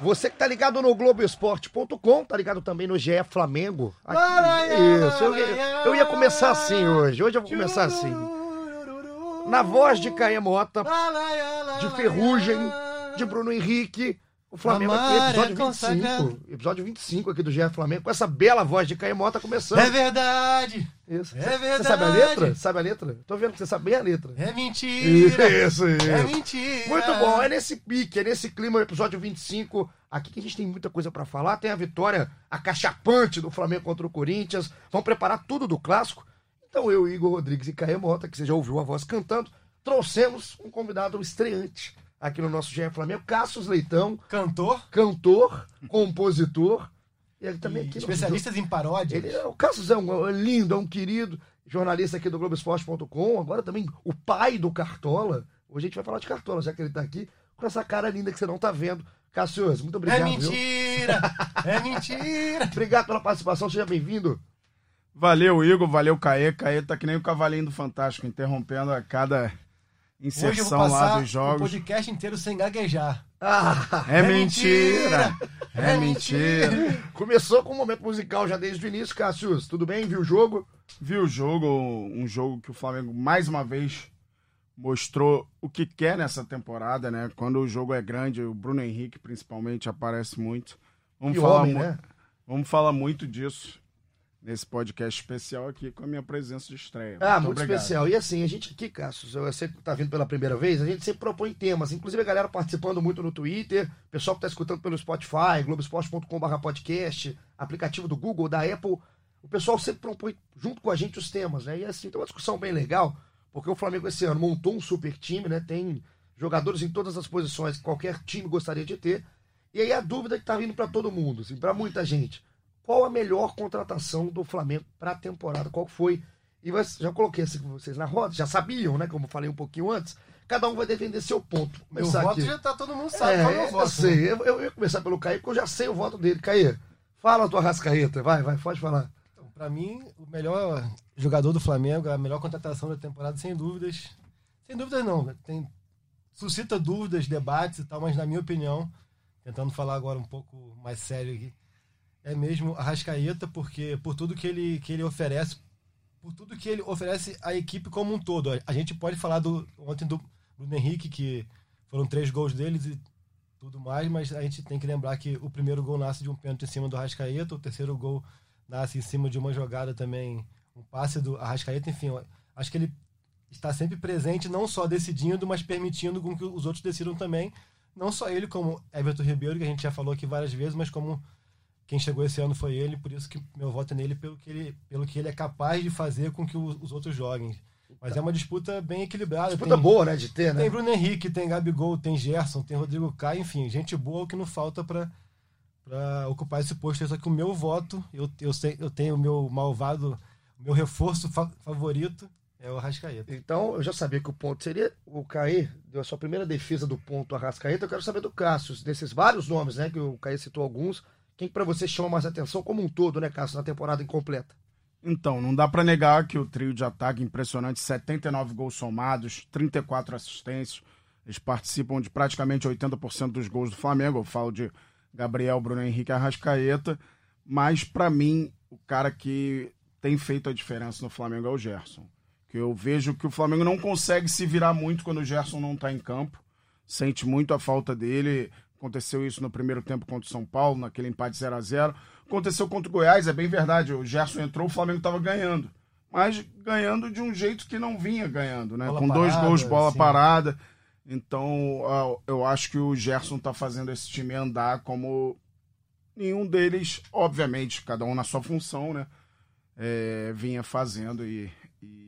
Você que tá ligado no Globoesporte.com, tá ligado também no GE Flamengo. Aqui, isso, eu, ia- eu ia começar assim hoje. Hoje eu vou começar assim. Na voz de Caia Mota, de Ferrugem, de Bruno Henrique. O Flamengo aqui, Amar é episódio consagrado. 25. Episódio 25 aqui do GE Flamengo, com essa bela voz de Caia Mota começando. É verdade! Isso. é Você- Você verdade. sabe a letra? Sabe a letra? Tô vendo que você sabe bem a letra. É mentira! Isso, isso. É mentira! Muito bom, é nesse pique, é nesse clima, episódio 25. Aqui que a gente tem muita coisa pra falar. Tem a vitória acachapante do Flamengo contra o Corinthians. Vamos preparar tudo do clássico. Então eu, Igor Rodrigues e Caio Mota, que você já ouviu a voz cantando, trouxemos um convidado estreante aqui no nosso GE Flamengo, Cassius Leitão, Cantor cantor, compositor. E ele também e aqui no- especialistas em paródias. ele, é- o Cassius é um é lindo, é um querido jornalista aqui do Globoesporte.com, agora também o pai do Cartola. Hoje a gente vai falar de Cartola, já que ele tá aqui, com essa cara linda que você não tá vendo. Cassius, muito obrigado. É viu? mentira! É mentira! Obrigado pela participação, seja bem-vindo. Valeu, Igor, valeu, Caê. Caê tá que nem o cavalinho do Fantástico, interrompendo a cada inserção lá passar dos o jogos. podcast inteiro sem gaguejar. Ah, É, É mentira! mentira! É, É mentira! começou com um momento musical já desde o início, Cassius. Tudo bem? Viu o jogo? Viu o jogo, um jogo que o Flamengo mais uma vez mostrou o que quer nessa temporada, né? Quando o jogo é grande, o Bruno Henrique principalmente aparece muito. Vamos Que falar homem, mu- né? Vamos falar muito disso nesse podcast especial aqui com a minha presença de estreia. Ah, muito obrigado. especial. E assim, a gente aqui, Cassius, eu sei que tá vindo pela primeira vez, a gente sempre propõe temas. Inclusive a galera participando muito no Twitter, pessoal que tá escutando pelo Spotify, globesport.com.br podcast, aplicativo do Google, da Apple. O pessoal sempre propõe junto com a gente os temas, né? E assim, tem uma discussão bem legal, porque o Flamengo esse ano montou um super time, né? Tem jogadores em todas as posições que qualquer time gostaria de ter. E aí a dúvida que tá vindo para todo mundo, assim, para muita gente. Qual a melhor contratação do Flamengo para a temporada? Qual foi? E já coloquei assim com vocês na roda, já sabiam, né? Como eu falei um pouquinho antes. Cada um vai defender seu ponto. Começar voto aqui. já tá, todo mundo sabe É, qual é o eu voto. né? sei. Eu, eu ia começar pelo Caí, porque eu já sei o voto dele. Caí, fala a tua rascaeta. Vai, vai, pode falar. Então, pra mim, o melhor jogador do Flamengo, a melhor contratação da temporada, sem dúvidas. Sem dúvidas não. Tem, suscita dúvidas, debates e tal, mas na minha opinião, tentando falar agora um pouco mais sério aqui, é mesmo a Rascaeta, porque por tudo que ele, que ele oferece, por tudo que ele oferece à equipe como um todo. A gente pode falar do ontem do Bruno Henrique, que foram três gols deles e tudo mais, mas a gente tem que lembrar que o primeiro gol nasce de um pênalti em cima do Rascaeta, o terceiro gol nasce em cima de uma jogada também, um passe do Arrascaeta, enfim, acho que ele está sempre presente, não só decidindo, mas permitindo com que os outros decidam também, não só ele, como Everton Ribeiro, que a gente já falou aqui várias vezes, mas como quem chegou esse ano foi ele, por isso que meu voto é nele, pelo que ele, pelo que ele é capaz de fazer com que os outros joguem. Mas é uma disputa bem equilibrada. Disputa tem- boa, né? De ter, né? tem Bruno Henrique, tem Gabigol, tem Gerson, tem Rodrigo Caio, enfim, gente boa o que não falta pra ocupar esse posto. Só que o meu voto, eu, eu, sei, eu tenho o meu malvado, o meu reforço fa- favorito é o Arrascaeta. Então, eu já sabia que o ponto seria o Caí, deu a sua primeira defesa do ponto Arrascaeta. Eu quero saber do Cássio, desses vários nomes, né? Que o Caí citou alguns. Quem que pra você chama mais atenção como um todo, né, Cássio, na temporada incompleta? Então, não dá pra negar que o trio de ataque impressionante, 79 gols somados, 34 assistências. Eles participam de praticamente 80% dos gols do Flamengo. Eu falo de Gabriel, Bruno Henrique Arrascaeta. Mas, pra mim, o cara que tem feito a diferença no Flamengo é o Gerson. Que eu vejo que o Flamengo não consegue se virar muito quando o Gerson não tá em campo. Sente muito a falta dele. Aconteceu isso no primeiro tempo contra o São Paulo, naquele empate 0 a 0 Aconteceu contra o Goiás, é bem verdade. O Gerson entrou, o Flamengo estava ganhando. Mas ganhando de um jeito que não vinha ganhando, né? Bola Com dois parada, gols, bola sim. parada. Então, eu acho que o Gerson tá fazendo esse time andar como nenhum deles, obviamente, cada um na sua função, né? é, vinha fazendo e,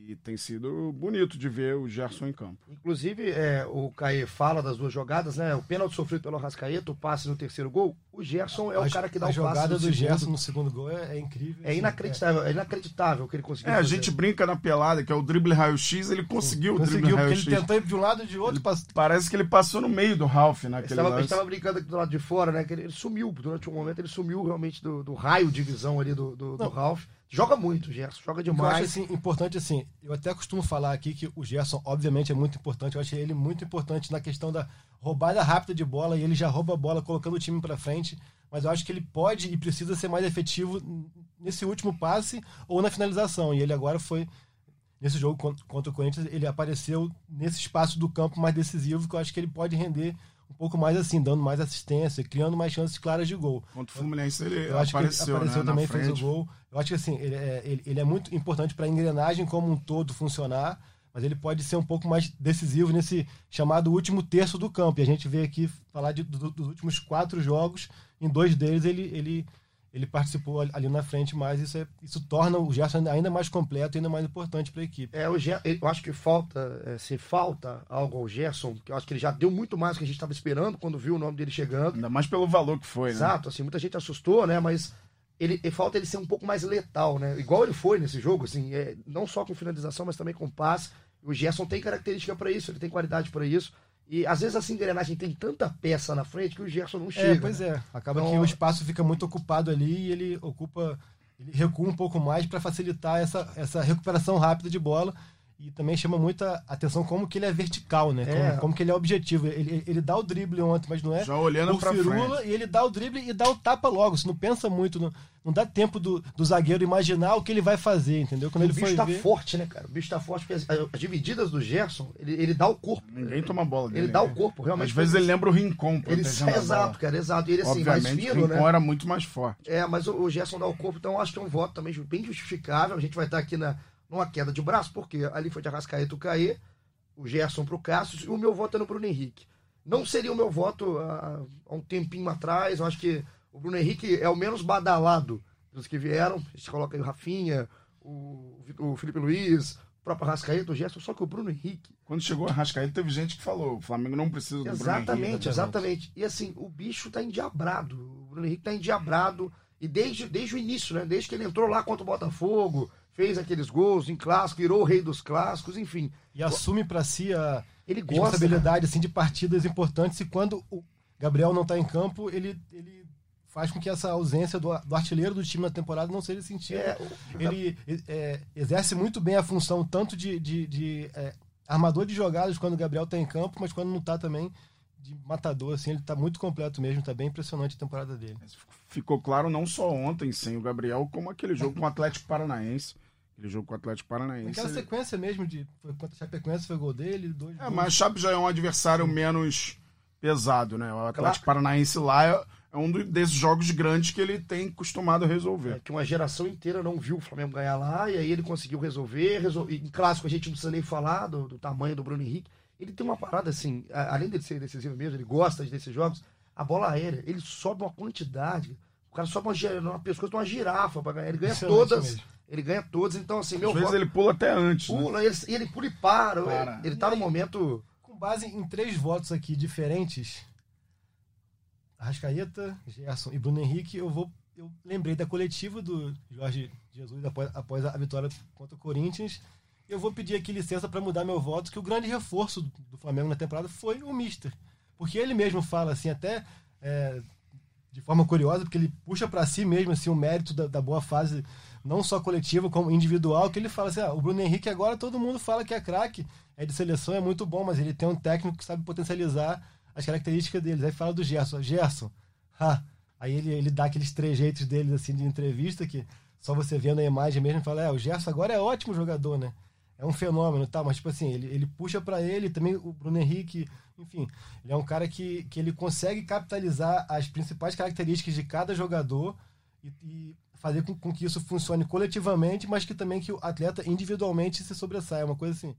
E tem sido bonito de ver o Gerson em campo. Inclusive, é, o Caê fala das duas jogadas, né? O pênalti sofrido pelo Rascaeta, o passe no terceiro gol. O Gerson é o A- cara que dá a o jogada passe no do segundo. Gerson no segundo gol é, é incrível. É assim, inacreditável, é inacreditável o que ele conseguiu É, a fazer. gente brinca na pelada, que é o drible raio-x, ele conseguiu o drible Conseguiu, porque ele raio-x. tentou ir de um lado e de outro. pass- Parece que ele passou no meio do Ralph A gente naquele tava, a gente lance. tava brincando aqui do lado de fora, né? Que ele, ele sumiu, durante um momento ele sumiu realmente do, do raio de visão ali do, do, do. Ralph. Joga muito, Gerson, joga que eu acho demais. assim, importante assim, eu até costumo falar aqui que o Gerson, obviamente, é muito importante. Eu achei ele muito importante na questão da roubada rápida de bola e ele já rouba a bola colocando o time para frente. Mas eu acho que ele pode e precisa ser mais efetivo nesse último passe ou na finalização. E ele agora foi nesse jogo con- contra o Corinthians, ele apareceu nesse espaço do campo mais decisivo que eu acho que ele pode render um pouco mais assim, dando mais assistência, criando mais chances claras de gol. Contra o Fluminense ele Eu acho apareceu, que ele apareceu né, também, fez o gol. Eu acho que assim, ele é, ele, ele é muito importante para a engrenagem como um todo funcionar, mas ele pode ser um pouco mais decisivo nesse chamado último terço do campo. E a gente vê aqui falar de- do- dos últimos quatro jogos, em dois deles ele, ele, ele participou ali na frente, mas isso, é, isso torna o Gerson ainda mais completo e ainda mais importante para a equipe. É, o Ger- eu acho que falta, é, se falta algo ao Gerson, que eu acho que ele já deu muito mais do que a gente estava esperando quando viu o nome dele chegando. Ainda mais pelo valor que foi, né? Exato, assim, muita gente assustou, né? Mas ele, ele- falta ele ser um pouco mais letal, né? Igual ele foi nesse jogo, assim, é, não só com finalização, mas também com passe. O Gerson tem característica para isso, ele tem qualidade para isso. E às vezes essa engrenagem tem tanta peça na frente que o Gerson não chega. É, pois né? é. Acaba Então- que o espaço fica muito ocupado ali e ele ocupa, ele recua um pouco mais para facilitar essa, essa recuperação rápida de bola. E também chama muita atenção como que ele é vertical, né? É. Como, como que ele é objetivo. Ele, ele dá o drible ontem, mas não é Já olhando por pra firula, frente. e ele dá o drible e dá o tapa logo. Você não pensa muito, não, não dá tempo do, do zagueiro imaginar o que ele vai fazer, entendeu? Quando o ele bicho foi tá ver... forte, né, cara? O bicho tá forte. porque As, as divididas do Gerson, ele, ele dá o corpo. Ninguém toma bola dele. Ele dá né? o corpo, realmente. Às vezes ele lembra o Rincon Ele, exato, cara, exato. E ele assim, mais Obviamente, fino, o Rincon né? era muito mais forte. É, mas o, o Gerson dá o corpo, então eu acho que é um voto também bem justificável. A gente vai estar aqui na, numa queda de braço, porque ali foi de Arrascaeta o Caê, o Gerson pro Cássio, e o meu voto é no Bruno Henrique. Não seria o meu voto há, há um tempinho atrás, eu acho que o Bruno Henrique é o menos badalado dos que vieram. A gente coloca aí o Rafinha, o, o Felipe Luiz, o próprio Arrascaeta, o Gerson, só que o Bruno Henrique Quando chegou a Rascaeta, teve gente que falou: o Flamengo não precisa do Bruno Exatamente, Henrique. exatamente. E assim, o bicho tá endiabrado. O Bruno Henrique tá endiabrado. E desde, desde o início, né? Desde que ele entrou lá contra o Botafogo, fez aqueles gols em clássico, virou o rei dos clássicos, enfim. E assume para si a Ele gosta. responsabilidade assim, de partidas importantes e quando o Gabriel não está em campo, ele, ele faz com que essa ausência do, do artilheiro do time na temporada não seja sentida. É, o- Ele é, exerce muito bem a função tanto de, de, de, é, armador de jogadas quando o Gabriel está em campo, mas quando não está também de matador, assim, ele está muito completo mesmo, está bem impressionante a temporada dele. Ficou claro não só ontem sem o Gabriel, como aquele jogo com o Atlético Paranaense. Aquele jogo com o Atlético Paranaense. Aquela ele- sequência mesmo de foi contra a Chapecoense foi gol dele, dois É, gols. mas a Chape já é um adversário menos pesado, né? O Atlético Claro. Paranaense lá é, é um desses jogos grandes que ele tem costumado a resolver. é, que uma geração inteira não viu o Flamengo ganhar lá, e aí ele conseguiu resolver. resol- Em clássico a gente não precisa nem falar do, do tamanho do Bruno Henrique. Ele tem uma parada assim, além de ser decisivo mesmo, ele gosta desses jogos, a bola aérea, ele sobe uma quantidade. O cara sobe uma, uma pescoço de uma girafa pra ganhar. Ele ganha Impressionante todas. mesmo. Ele ganha todas, então assim, meu Às vezes voto- ele pula até antes. né? pula, ele, e ele pula e para. Para. Ele, ele tá no momento. Com base em três votos aqui diferentes, Arrascaeta, Gerson e Bruno Henrique, eu vou. Eu lembrei da coletiva do Jorge Jesus após, após a vitória contra o Corinthians. Eu vou pedir aqui licença para mudar meu voto, que o grande reforço do Flamengo na temporada foi o Mister. Porque ele mesmo fala assim, até é, de forma curiosa, porque ele puxa para si mesmo assim, o mérito da, da boa fase, não só coletiva, como individual, que ele fala assim: ah, o Bruno Henrique agora todo mundo fala que é craque, é de seleção, é muito bom, mas ele tem um técnico que sabe potencializar as características deles. Aí fala do Gerson: Gerson, ha. Aí ele, ele dá aqueles trejeitos deles assim de entrevista que só você vendo a imagem mesmo fala: é, o Gerson agora é ótimo jogador, né? É um fenômeno, tá? Mas, tipo assim, ele, ele puxa para ele, também o Bruno Henrique, enfim, ele é um cara que, que ele consegue capitalizar as principais características de cada jogador e, e fazer com, com que isso funcione coletivamente, mas que também que o atleta individualmente se sobressaia. É uma coisa assim,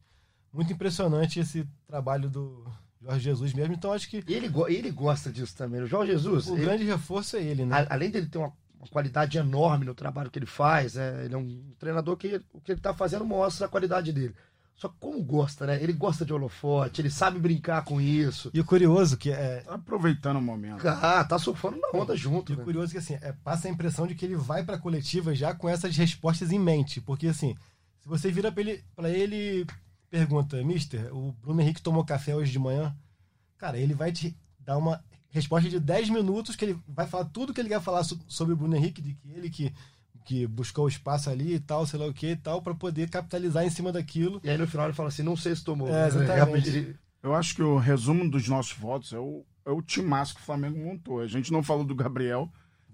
muito impressionante esse trabalho do Jorge Jesus mesmo. Então, acho que ele, ele gosta disso também. O Jorge Jesus, o ele- grande reforço é ele, né? a- além dele ter uma, uma qualidade enorme no trabalho que ele faz. Né? Ele é um treinador que o que ele está fazendo mostra a qualidade dele. Só que como gosta, né? Ele gosta de holofote, ele sabe brincar com isso. E o curioso que é. Tá aproveitando o momento. Ah, tá surfando na onda junto. E né? o curioso que assim, é, passa a impressão de que ele vai pra coletiva já com essas respostas em mente. Porque assim, se você vira pra ele, pra ele pergunta, Mister, o Bruno Henrique tomou café hoje de manhã? Cara, ele vai te dar uma resposta de 10 minutos que ele vai falar tudo que ele quer falar so- sobre o Bruno Henrique, de que ele que, que buscou o espaço ali e tal, sei lá o que e tal, pra poder capitalizar em cima daquilo. E aí no final ele fala assim: não sei se tomou. É, exatamente. Ele- Eu acho que o resumo dos nossos votos é o, é o timaço que o Flamengo montou. A gente não falou do Gabriel,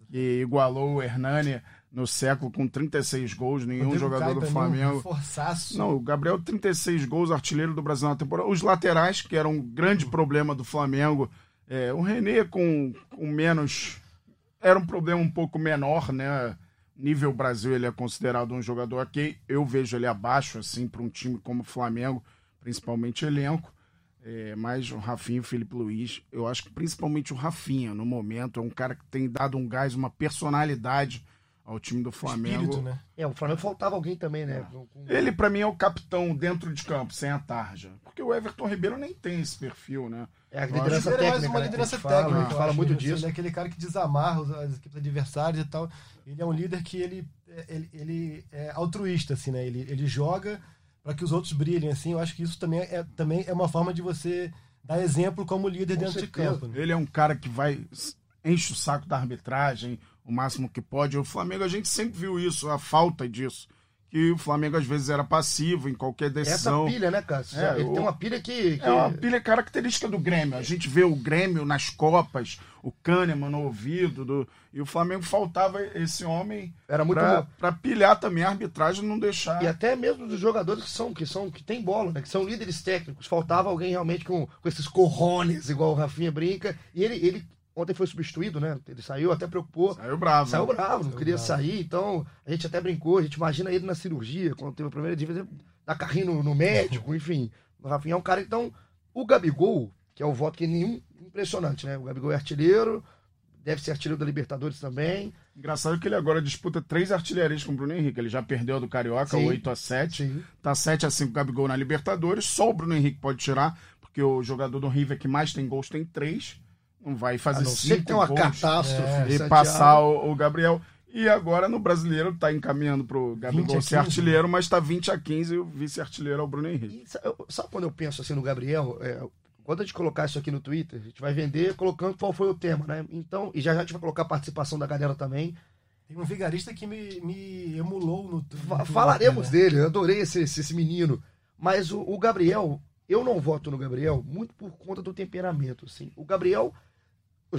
que igualou o Hernani no século com 36 gols, nenhum Rodrigo jogador Caio do Flamengo. Um forçaço. Não, o Gabriel 36 gols, artilheiro do Brasil na temporada. Os laterais, que era um grande problema do Flamengo. É, o René com, com menos. Era um problema um pouco menor, né? Nível Brasil, ele é considerado um jogador aqui. Eu vejo ele abaixo, assim, para um time como o Flamengo, principalmente elenco. É, mas o Rafinha e o Felipe Luiz, eu acho que principalmente o Rafinha, no momento, é um cara que tem dado um gás, uma personalidade ao time do Flamengo. Espírito, né? É, o Flamengo faltava alguém também, né? Com- Ele, pra mim, é o capitão dentro de campo, sem a tarja. Porque o Everton Ribeiro nem tem esse perfil, né? É a liderança Ele é mais técnica. uma né, que a liderança gente fala, técnica. A gente eu fala muito né? disso. Ele é aquele cara que desamarra os- as equipes adversárias e tal. Ele é um líder que ele, ele, ele é altruísta, assim, né? Ele, ele joga para que os outros brilhem, assim. Eu acho que isso também é, também é uma forma de você dar exemplo como líder Com dentro de certeza. campo. né? Ele é um cara que vai enche o saco da arbitragem o máximo que pode. O Flamengo, a gente sempre viu isso, a falta disso. Que o Flamengo, às vezes, era passivo em qualquer Essa decisão. pilha, né, Cássio? É, ele o- tem uma pilha que. que- É uma pilha característica do Grêmio. A gente vê o Grêmio nas Copas, o Kahneman no ouvido, do... e o Flamengo faltava esse homem Era muito pra pilhar também a arbitragem e não deixar. E até mesmo dos jogadores que são, que são, que tem bola, né? Que são líderes técnicos. Faltava alguém realmente com, com esses corrones, igual o Rafinha brinca. E ele, ele ontem foi substituído, né? Ele saiu, até preocupou. Saiu bravo. Saiu bravo, não Saiu queria bravo. sair, então a gente até brincou, a gente imagina ele na cirurgia, quando teve a primeira dia, dar carrinho no, no médico, enfim. O Rafinha é um cara, então, o Gabigol, que é o voto que nenhum impressionante, né? O Gabigol é artilheiro, deve ser artilheiro da Libertadores também. Engraçado que ele agora disputa três artilharias com o Bruno Henrique. Ele já perdeu do Carioca, Sim. 8 a 7 Sim. Tá 7 a 5 Gabigol na Libertadores. Só o Bruno Henrique pode tirar, porque o jogador do River que mais tem gols tem três. Não vai fazer cinco que tem uma gols catástrofe. É, e passar o, o Gabriel. E agora no brasileiro tá encaminhando pro 20 Gabigol a ser 15. artilheiro, mas tá 20 a 15 e o vice-artilheiro é o Bruno Henrique. E sa- eu- sabe quando eu penso assim no Gabriel? É, quando a gente colocar isso aqui no Twitter, a gente vai vender colocando qual foi o tema, né? Então, e já já a gente vai colocar a participação da galera também. Tem um vigarista que me, me emulou no, no Fa- Twitter, falaremos né? dele, eu adorei esse, esse, esse menino. Mas o, o Gabriel, eu não voto no Gabriel muito por conta do temperamento. Assim. O Gabriel,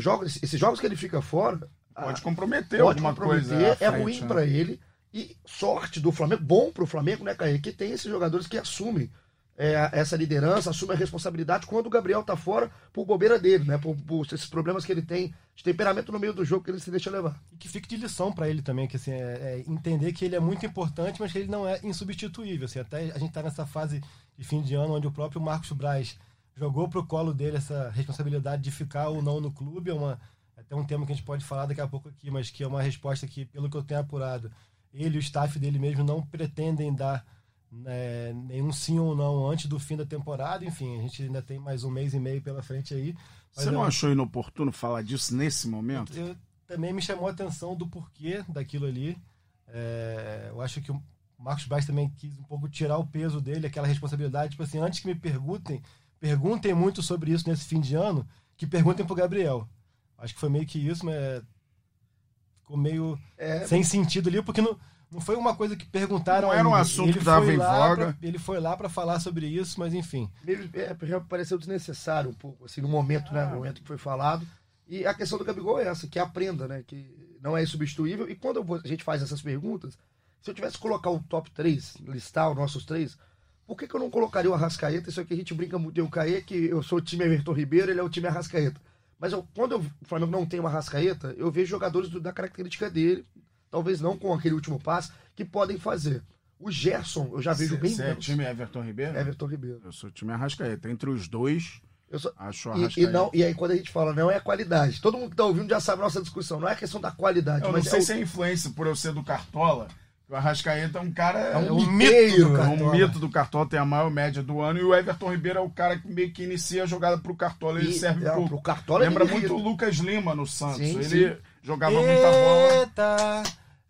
jogos, esses jogos que ele fica fora, Pode ah, comprometer pode alguma comprometer, coisa. é frente, ruim né? pra ele. E sorte do Flamengo, bom pro Flamengo, né, Caio? Que tem esses jogadores que assumem é, essa liderança, assumem a responsabilidade quando o Gabriel tá fora por bobeira dele, né? Por, por esses problemas que ele tem de temperamento no meio do jogo que ele se deixa levar. E que fique de lição pra ele também, que assim, é, é entender que ele é muito importante, mas que ele não é insubstituível. Assim, até a gente tá nessa fase de fim de ano onde o próprio Marcos Braz jogou pro colo dele essa responsabilidade de ficar ou não no clube. É uma, é até um tema que a gente pode falar daqui a pouco aqui, mas que é uma resposta que, pelo que eu tenho apurado, ele e o staff dele mesmo não pretendem dar né, nenhum sim ou não antes do fim da temporada. Enfim, a gente ainda tem mais um mês e meio pela frente aí. Você não eu- achou inoportuno falar disso nesse momento? eu, também me chamou a atenção do porquê daquilo ali. É, eu acho que o Marcos Braz também quis um pouco tirar o peso dele, aquela responsabilidade. Tipo assim, antes que me perguntem, perguntem muito sobre isso nesse fim de ano, que perguntem pro Gabriel. Acho que foi meio que isso, mas ficou meio É, sem sentido ali, porque não, não foi uma coisa que perguntaram Não era um ele. assunto Ele que tava foi em lá voga. pra- ele foi lá para falar sobre isso, mas enfim. meio, é, pareceu desnecessário um pouco, assim, no momento, né? No momento que foi falado. E a questão do Gabigol é essa, que aprenda, né? Que não é insubstituível. E quando vou- a gente faz essas perguntas, se eu tivesse que colocar o top 3, listar os nossos três, por que, que eu não colocaria o Arrascaeta? Isso aqui a gente brinca muito, eu o Caê, que eu sou o time Everton Ribeiro, ele é o time Arrascaeta. Mas eu- quando eu- o Flamengo não tem uma Arrascaeta, eu vejo jogadores do- da característica dele, talvez não com aquele último passe, que podem fazer. O Gerson, eu já vejo bem Você é time Everton Ribeiro? Everton Ribeiro. Eu sou time Arrascaeta. Entre os dois, Eu só- Acho o E, e, Arrascaeta. não, e aí quando a gente fala não é a qualidade. Todo mundo que tá ouvindo já sabe a nossa discussão. Não é questão da qualidade, Eu não mas sei é, o- se é influência por eu ser do Cartola. O Arrascaeta é um cara. é É um um miteiro. mito do É um mito do Cartola, tem a maior média do ano, e o Everton Ribeiro é o cara que meio que inicia a jogada pro Cartola. Ele E- serve é, pro. pro Cartola ele Lembra vira. muito o Lucas Lima no Santos. Sim, ele sim. jogava muita bola. Eita,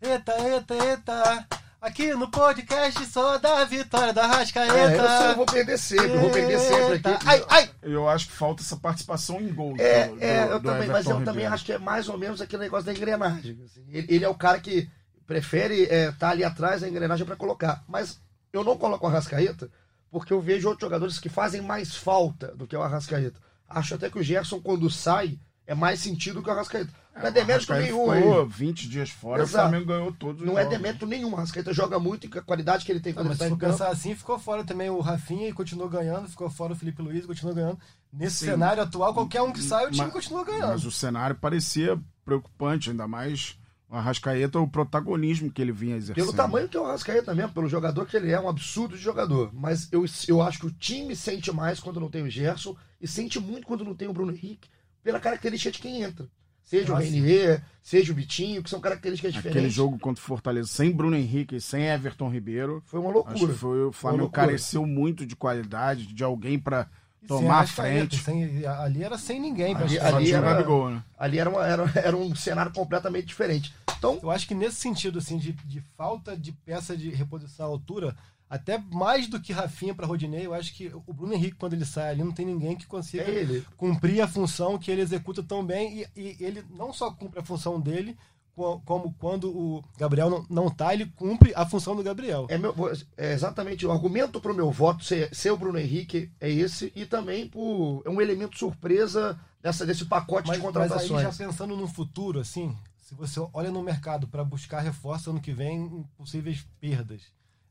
eita, eita, eita. Aqui no podcast só da vitória da Rascaeta. É, eu, eu vou perder sempre, eu vou perder sempre Eita. aqui. Ai, ai. Eu acho que falta essa participação em gol. É, do- é, do- eu do também, mas Everton eu também Ribeiro. acho que é mais ou menos aquele negócio da engrenagem. assim. Ele, ele é o cara que prefere estar ali atrás da engrenagem para colocar. Mas eu não coloco o Arrascaeta porque eu vejo outros jogadores que fazem mais falta do que o Arrascaeta. Acho até que o Gerson, quando sai, é mais sentido que o Arrascaeta. Não é o demérito nenhum ficou aí. 20 dias fora, Exato. o Flamengo ganhou todos os Não é jogos. demérito nenhum. O Arrascaeta joga muito e com a qualidade que ele tem Não, quando mas ele se tá campo. pensar assim, ficou fora também o Rafinha e continuou ganhando, ficou fora o Felipe Luiz e continuou ganhando. Nesse Sim. cenário atual, qualquer um que sai, o time Mas- continua ganhando. Mas o cenário parecia preocupante, ainda mais o Arrascaeta, o protagonismo que ele vinha exercendo. Pelo tamanho que é o Arrascaeta mesmo, pelo jogador que ele é, um absurdo de jogador. Mas eu, eu acho que o time sente mais quando não tem o Gerson e sente muito quando não tem o Bruno Henrique, pela característica de quem entra. Seja o Nossa. Renier, seja o Vitinho, que são características diferentes. Aquele jogo contra o Fortaleza sem Bruno Henrique e sem Everton Ribeiro. Foi uma Acho loucura. que foi, o Flamengo loucura. careceu muito de qualidade, de alguém pra sem tomar a frente. sem- ali era sem ninguém. Ali- o era- Gabigol, né? Ali era, uma- era, era um cenário completamente diferente. Então, Eu acho que nesse sentido, assim, de, de falta de peça de reposição à altura, até mais do que Rafinha para Rodinei, eu acho que o Bruno Henrique, quando ele sai ali, não tem ninguém que consiga é ele. cumprir a função que ele executa tão bem. E, e ele não só cumpre a função dele, como quando o Gabriel não, não tá, ele cumpre a função do Gabriel. É, meu, é exatamente o argumento para o meu voto ser, ser o Bruno Henrique é esse e também por, é um elemento surpresa dessa, desse pacote Mas, de mas aí, contratações. já pensando no futuro, assim, se você olha no mercado para buscar reforço ano que vem, em possíveis perdas,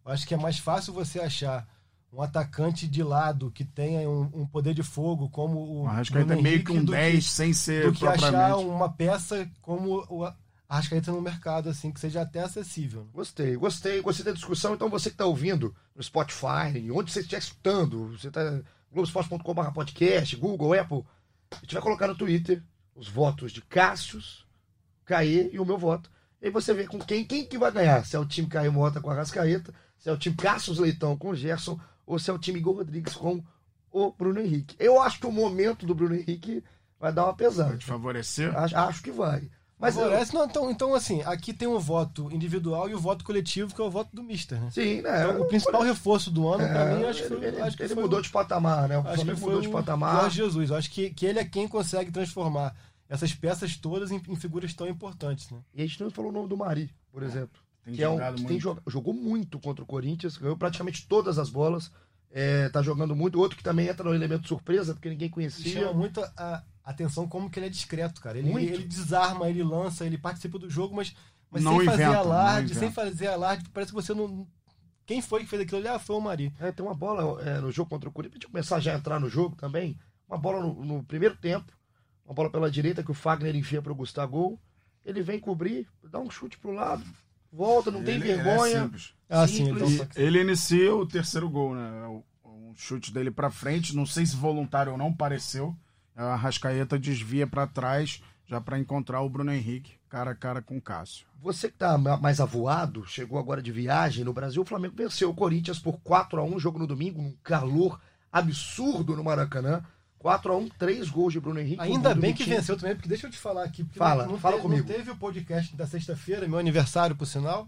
eu acho que é mais fácil você achar um atacante de lado que tenha um, um poder de fogo como o O Arrascaeta é Bruno meio que Henrique, um do 10 sem ser do que achar uma peça como o Arrascaeta no mercado, assim, que seja até acessível. né? Gostei, gostei, gostei da discussão. Então você que está ouvindo no Spotify, onde você estiver escutando, você está globoesporte.com.br podcast, Google, Apple, a gente vai colocar no Twitter os votos de Cássius, Caê e o meu voto. E aí você vê com quem, quem que vai ganhar. Se é o time Caê Mota com a Rascaeta, se é o time Cássius Leitão com o Gerson, ou se é o time Igor Rodrigues com o Bruno Henrique. Eu acho que o momento do Bruno Henrique vai dar uma Vai pesada. te favorecer. Acho, acho que vai. Mas eu- Favorece, não, então, então, assim, aqui tem o voto individual e o voto coletivo, que é o voto do Mister, né? sim, né? Então, o principal reforço do ano, pra É, mim, acho que foi, ele, acho que ele foi mudou o- de patamar, né? O Acho que mudou de patamar. Jorge Jesus. Eu acho que, que ele é quem consegue transformar essas peças todas em, em figuras tão importantes, né? E a gente não falou o nome do Mari, por exemplo. Tem que é um, jogado que muito. tem joga- jogou muito contra o Corinthians, ganhou praticamente todas as bolas. É, tá jogando muito. Outro que também entra no elemento surpresa, porque ninguém conhecia. chama muito a atenção como que ele é discreto, cara. Ele, ele desarma, ele lança, ele participa do jogo, mas, mas Não sem fazer inventa, alarde, não sem fazer alarde, parece que você não. Quem foi que fez aquilo ali? Ah, foi o Mari. É, tem uma bola é, no jogo contra o Corinthians, pra gente começar já a entrar no jogo também. Uma bola no, no primeiro tempo, uma bola pela direita que o Fagner enfia pro Gustavo. Ele vem cobrir, dá um chute pro lado, volta, não tem Ele- ele é vergonha. simples. Ah, sim, então ele inicia o terceiro gol, né? O, um chute dele pra frente, não sei se voluntário ou não, pareceu. A Rascaeta desvia pra trás, já pra encontrar o Bruno Henrique, cara a cara com o Cássio. Você que tá ma- mais avoado, chegou agora de viagem no Brasil, o Flamengo venceu o Corinthians por 4 a 1 jogo no domingo, um calor absurdo no Maracanã. 4 a 1 três gols de Bruno Henrique. Ainda bem que Vitinho. venceu também, porque deixa eu te falar aqui. Fala, não, não fala teve, comigo. Não teve o podcast da sexta-feira, meu aniversário, por sinal.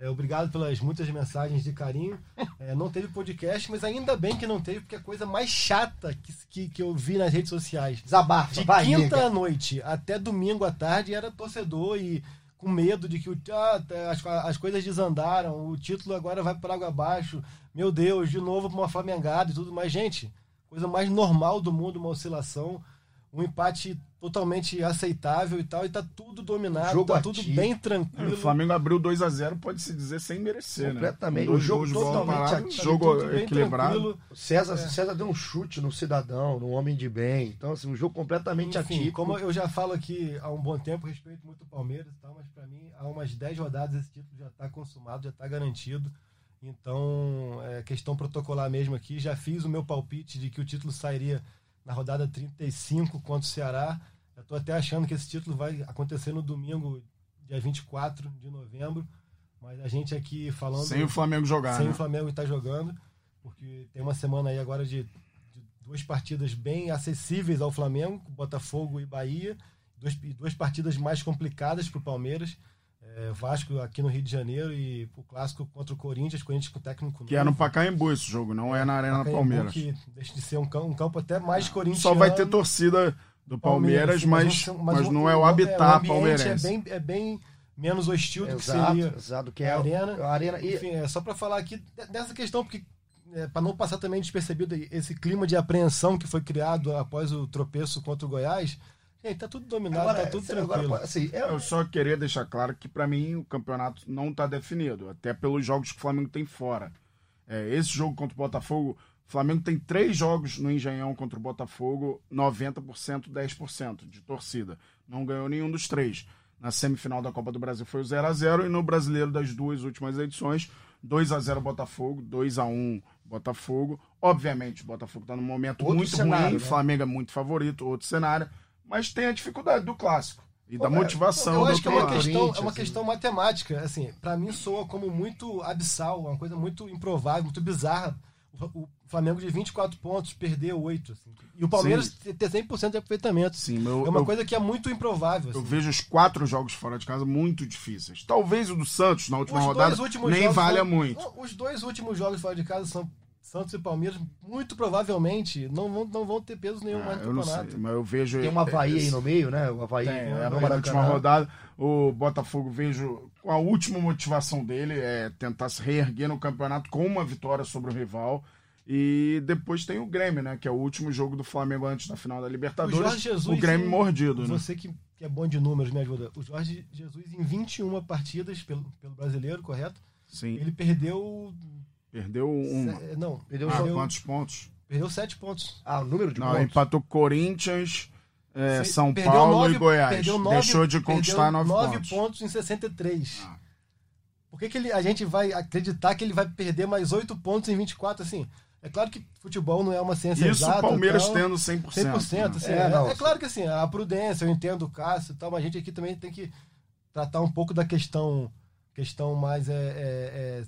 É, obrigado pelas muitas mensagens de carinho. É, não teve podcast, mas ainda bem que não teve, porque a coisa mais chata que, que, que eu vi nas redes sociais Desabafa, de vai, quinta nega. à noite até domingo à tarde era torcedor e com medo de que o, ah, as, as coisas desandaram, o título agora vai para água abaixo. Meu Deus, de novo para uma flamengada e tudo mais. Gente, coisa mais normal do mundo, uma oscilação, um empate totalmente aceitável e tal, e tá tudo dominado, Jogo tá tudo bem O tranquilo. Flamengo abriu 2 a 0 pode-se dizer, sem merecer, Completamente. né? Com dois O jogo totalmente parada, ativo. jogo tudo bem equilibrado. tranquilo. O César, César deu um chute no cidadão, no homem de bem. Então, assim, um jogo completamente Enfim, atípico. como eu já falo aqui há um bom tempo, respeito muito o Palmeiras e tal, mas para mim, há umas 10 rodadas esse título já está consumado, já está garantido. Então, é questão protocolar mesmo aqui. Já fiz o meu palpite de que o título sairia na rodada 35 contra o Ceará. Eu tô até achando que esse título vai acontecer no domingo, dia 24 de novembro. Mas a gente aqui falando. Sem o Flamengo jogar. Sem né? o Flamengo estar jogando, porque tem uma semana aí agora de, de duas partidas bem acessíveis ao Flamengo, Botafogo e Bahia, duas, e duas partidas mais complicadas para o Palmeiras. É, Vasco aqui no Rio de Janeiro e o clássico contra o Corinthians, Corinthians com o técnico Que é no Pacaembu esse jogo, não é na Arena Pacaembu, Palmeiras. Que deixa de ser um campo, um campo até mais corintiano. Só vai ter torcida do Palmeiras, mas, um- mas, não é o o habitat ambiente palmeirense. É bem, é bem menos hostil do que Exato, seria exato, que é a arena. a arena. E, Enfim, é só para falar aqui de- dessa questão, porque é, para não passar também despercebido esse clima de apreensão que foi criado após o tropeço contra o Goiás, gente, tá tudo dominado, agora, tá tudo agora, tranquilo. assim, é, Eu só queria deixar claro que para mim o campeonato não está definido, até pelos jogos que o Flamengo tem fora. É, esse jogo contra o Botafogo, o Flamengo tem três jogos no Engenhão contra o Botafogo, 90%, 10% de torcida. Não ganhou nenhum dos três. Na semifinal da Copa do Brasil foi o 0 a 0 e no brasileiro das duas últimas edições, 2 a 0 Botafogo, 2 a 1 Botafogo. Obviamente, o Botafogo está num momento Outro muito cenário, ruim, né? o Flamengo é muito favorito, outro cenário, mas tem a dificuldade do clássico e da Pô, motivação Eu do acho que é uma questão, é uma questão matemática, assim, para mim soa como muito abissal, uma coisa muito improvável, muito bizarra. O, o Flamengo de 24 pontos perder 8, assim. E o Palmeiras Sim. ter 100% de aproveitamento. Sim, eu, é uma eu- coisa que é muito improvável. eu assim. vejo os quatro jogos fora de casa muito difíceis. Talvez o do Santos na última Os rodada dois últimos nem valha foram- muito. Os dois últimos jogos fora de casa são Santos e Palmeiras, muito provavelmente não vão, não vão ter peso nenhum mais Ah, no eu não campeonato. sei, mas eu vejo. tem um Havaí aí esse- no meio, né? O Havaí Tem, no é, na última rodada, o Botafogo vejo com a última motivação dele é tentar se reerguer no campeonato com uma vitória sobre o rival. E depois tem o Grêmio, né? Que é o último jogo do Flamengo antes da final da O Libertadores. Jorge Jesus. o Grêmio em- mordido, né? Você que, que é bom de números, me ajuda. O Jorge Jesus, em 21 partidas pelo, pelo brasileiro, correto? Sim. Ele perdeu. Perdeu um. se- Não, Perdeu Ah, quantos pontos? perdeu 7 pontos. Ah, o número de Não, pontos. empatou Corinthians, é, Se- São perdeu Paulo nove- e Goiás. perdeu nove- Deixou de conquistar perdeu nove, nove pontos. pontos em 63. Ah. Por que, que ele, a gente vai acreditar que ele vai perder mais 8 pontos em 24? Assim, é claro que futebol não é uma ciência Isso exata. o Palmeiras tal, tendo 100%. 100%. né? Assim, É, é, não, é claro que assim, a prudência, eu entendo o Cássio e tal, mas a gente aqui também tem que tratar um pouco da questão, questão mais. É, é- é-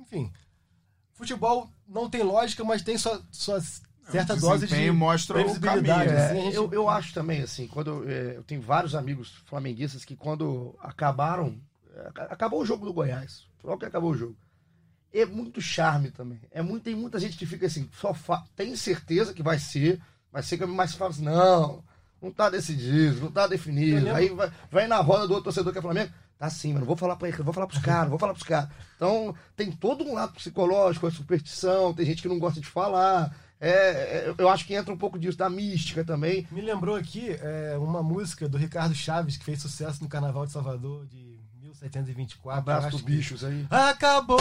enfim, futebol não tem lógica, mas tem sua, sua certa o dose de mostra o previsibilidade. caminho. É, assim, gente- eu, eu acho também, assim, quando é, eu tenho vários amigos flamenguistas que quando acabaram, é, acabou o jogo do Goiás, logo que acabou o jogo, é muito charme também. É muito, tem muita gente que fica assim, só fa- tem certeza que vai ser, mas fica mais fala assim, não, não tá decidido, não tá definido. Aí vai, vai na roda do outro torcedor que é Flamengo, tá sim, mas não vou falar para ele, vou falar pros caras, vou falar pros caras. Então, tem todo um lado psicológico, a superstição, tem gente que não gosta de falar. É, é, eu acho que entra um pouco disso, da mística também. Me lembrou aqui é, uma música do Ricardo Chaves, que fez sucesso no Carnaval de Salvador de 1724. Abraço pros acho que- bichos aí. Acabou!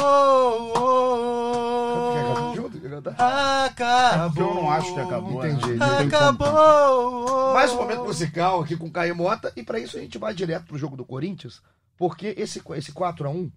Acabou! Porque eu não acho que acabou. né? Entendi. Acabou! Mais um momento musical aqui com Caio Mota. E para isso a gente vai direto pro jogo do Corinthians. Porque esse, esse 4x1,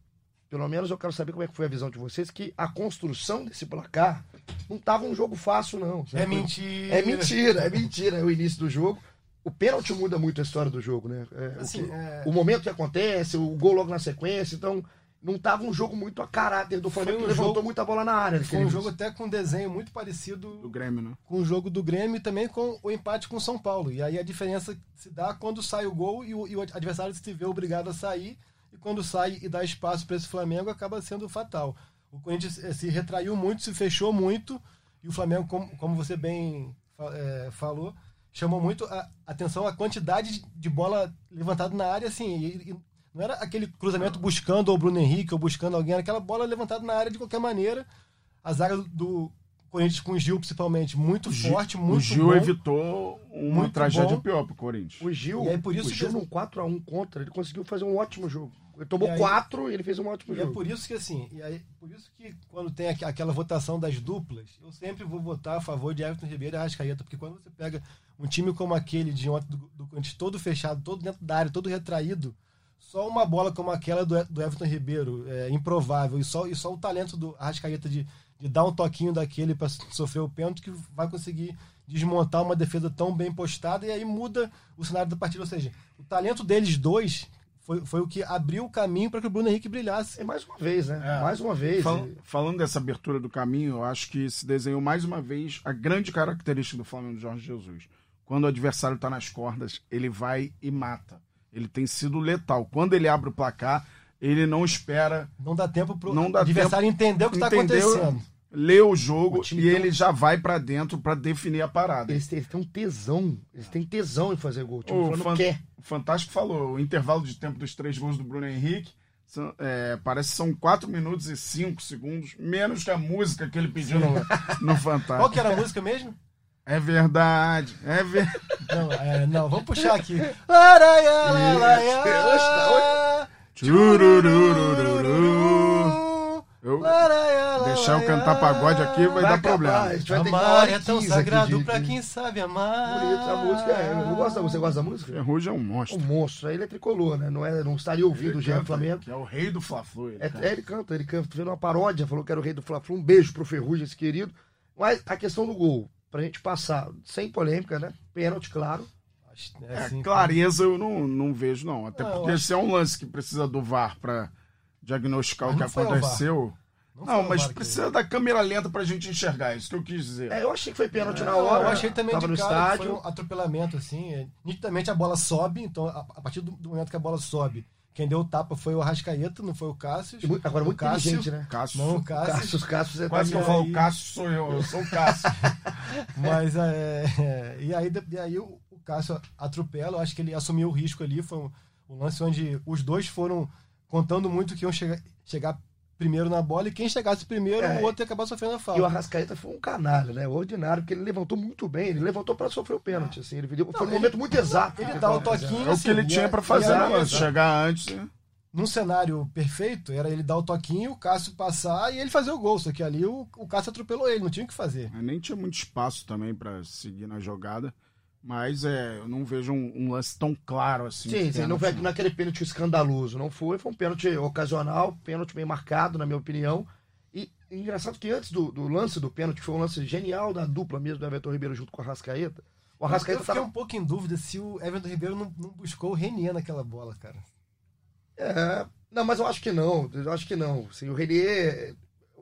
pelo menos eu quero saber como é que foi a visão de vocês, que a construção desse placar não tava um jogo fácil, não. É mentira. É mentira, é mentira. É o início do jogo. O pênalti muda muito a história do jogo, né? É, o Assim, que- é- o momento que acontece, o gol logo na sequência, então não tava um jogo muito a caráter do Flamengo, um que levantou jogo- muita bola na área. Foi um jogo até com um desenho muito parecido Do Grêmio, né? com o jogo do Grêmio e também com o empate com o São Paulo. E aí a diferença se dá quando sai o gol e o, e o adversário se vê obrigado a sair. E quando sai e dá espaço para esse Flamengo, acaba sendo fatal. O Corinthians eh, se retraiu muito, se fechou muito. E o Flamengo, como, como você bem eh, falou, chamou muito a atenção a quantidade de- bola levantada na área. Assim, e não era aquele cruzamento buscando o Bruno Henrique ou buscando alguém, era aquela bola levantada na área de qualquer maneira. A zaga do- Corinthians com o Gil, principalmente, muito Gil- forte, muito o Gil bom. evitou uma Muito tragédia bom. pior pro Corinthians. O Gil, E aí, por isso o Gil que- num 4x1 contra, ele conseguiu fazer um ótimo jogo. Ele tomou E aí- 4 e ele fez um ótimo E é jogo. por isso que assim, e aí, por isso que quando tem aqu- aquela votação das duplas, eu sempre vou votar a favor de Everton Ribeiro e Arrascaeta, porque quando você pega um time como aquele de ontem do, do Corinthians, todo fechado, todo dentro da área, todo retraído, só uma bola como aquela do, do Everton Ribeiro, é, improvável, e só, e só o talento do Arrascaeta de, de dar um toquinho daquele para sofrer o pênalti que vai conseguir desmontar uma defesa tão bem postada e aí muda o cenário da partida. Ou seja, o talento deles dois foi, foi o que abriu o caminho para que o Bruno Henrique brilhasse. É mais uma vez, né? É. Mais uma vez. Fal- falando dessa abertura do caminho, eu acho que se desenhou mais uma vez a grande característica do Flamengo de Jorge Jesus. Quando o adversário está nas cordas, ele vai e mata. Ele tem sido letal. Quando ele abre o placar, ele não espera Não dá tempo para Não o dá adversário entender o que está acontecendo. ler o jogo O e um- ele já vai pra dentro pra definir a parada. Eles têm, eles têm um tesão. Eles têm tesão em fazer gol. O time O, Fan- quer. o Fantástico falou, o intervalo de tempo dos três gols do Bruno Henrique são- é, parece que são 4 minutos e 5 segundos, menos que a música que ele pediu no, no Fantástico. Qual que era a música mesmo? É verdade, é verdade. Não, é, não, vamos puxar aqui. Laraia, laraia, Tchurururururu. Eu, deixar eu cantar pagode aqui vai, dar acabar, problema. A gente vai ter que dar Amar é tão 15 aqui sagrado de- pra de- quem sabe amar. Bonito, a música é. Eu gosto da música. Você gosta da música? Ferrugem é um É um monstro. monstro. Aí ele é tricolor, né? Não, é, não estaria ouvindo o Ele Jean canta, Flamengo. Que é o rei do Fla-Flu. ele É, canta. é, ele canta, ele canta. Fez uma paródia, falou que era o rei do Fla-Flu. Um beijo pro Ferrugem, esse querido. Mas a questão do gol, pra gente passar, sem polêmica, né? Pênalti, claro. É, É, assim, clareza eu não, não vejo, não. Até Não, porque se é um lance que precisa do VAR pra diagnosticar o que aconteceu. Não Não, mas VAR que- precisa da câmera lenta pra gente enxergar, isso que eu quis dizer. É, eu achei que foi pênalti na Não, hora. eu achei também Tava de no cara que estádio. foi um atropelamento, assim. é, nitidamente a bola sobe, então a, a partir do, do momento que a bola sobe, quem deu o tapa foi o Arrascaeta, não foi o Cássio. Agora, o muito Cássio, inteligente, né? Cássio. Não, o Cássio, Cássio. os Cássios é Quase que eu falo, o Cássio sou eu, eu sou o Cássio. Mas é, é, e aí, e aí o, o Cássio atropela, eu acho que ele assumiu o risco ali, foi um, um lance onde os dois foram contando muito que iam chegar, chegar primeiro na bola e quem chegasse primeiro, É. o outro ia acabar sofrendo a E o falta. Arrascaeta foi um canalha, né? Ordinário, porque ele levantou muito bem. Ele levantou pra sofrer o pênalti, assim. Ele deu- foi um ele- momento muito exato. Ele dá o toquinho. É o que ele assim, tinha e pra é- fazer e é lance, isso. chegar antes. né? num cenário perfeito, era ele dar o toquinho, o Cássio passar e ele fazer o gol. Só que ali o, o Cássio atropelou ele, não tinha o que fazer. Mas Nem tinha muito espaço também pra seguir na jogada. Mas é, eu não vejo um, um lance tão claro assim. Sim, sim, não foi naquele pênalti escandaloso, não foi, foi um pênalti ocasional, pênalti bem marcado, na minha opinião. E engraçado que antes do, do lance do pênalti, que foi um lance genial da dupla mesmo do Everton Ribeiro junto com o Arrascaeta, o Eu Arrascaeta fiquei tava... um pouco em dúvida se o Everton Ribeiro não, não buscou o Renier naquela bola, cara. É, não, mas eu acho que não, eu acho que não. Assim, o Renier,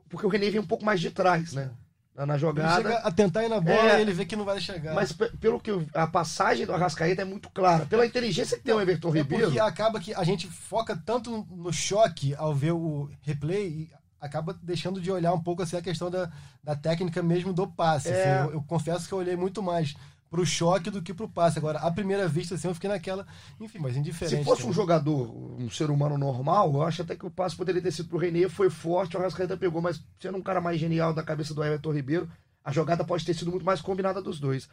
porque o Renier vem um pouco mais de trás, né? Na, na Ele jogada. chega a tentar ir na bola É. e ele vê que não vai chegar. Mas pe- pelo que eu- a passagem do Arrascaeta é muito clara. Pela inteligência que tem o Everton é Ribeiro. porque acaba que a gente foca tanto no choque ao ver o replay e acaba deixando de olhar um pouco assim, a questão da, da técnica mesmo do passe. É. assim. eu, eu confesso que eu olhei muito mais pro choque do que pro passe. Agora, à primeira vista, assim, eu fiquei naquela. Enfim, mas indiferente. Se fosse um também. jogador, um ser humano normal, eu acho até que o passe poderia ter sido pro Renier, foi forte, o Arrascaeta pegou, mas sendo um cara mais genial da cabeça do Everton Ribeiro, a jogada pode ter sido muito mais combinada dos dois.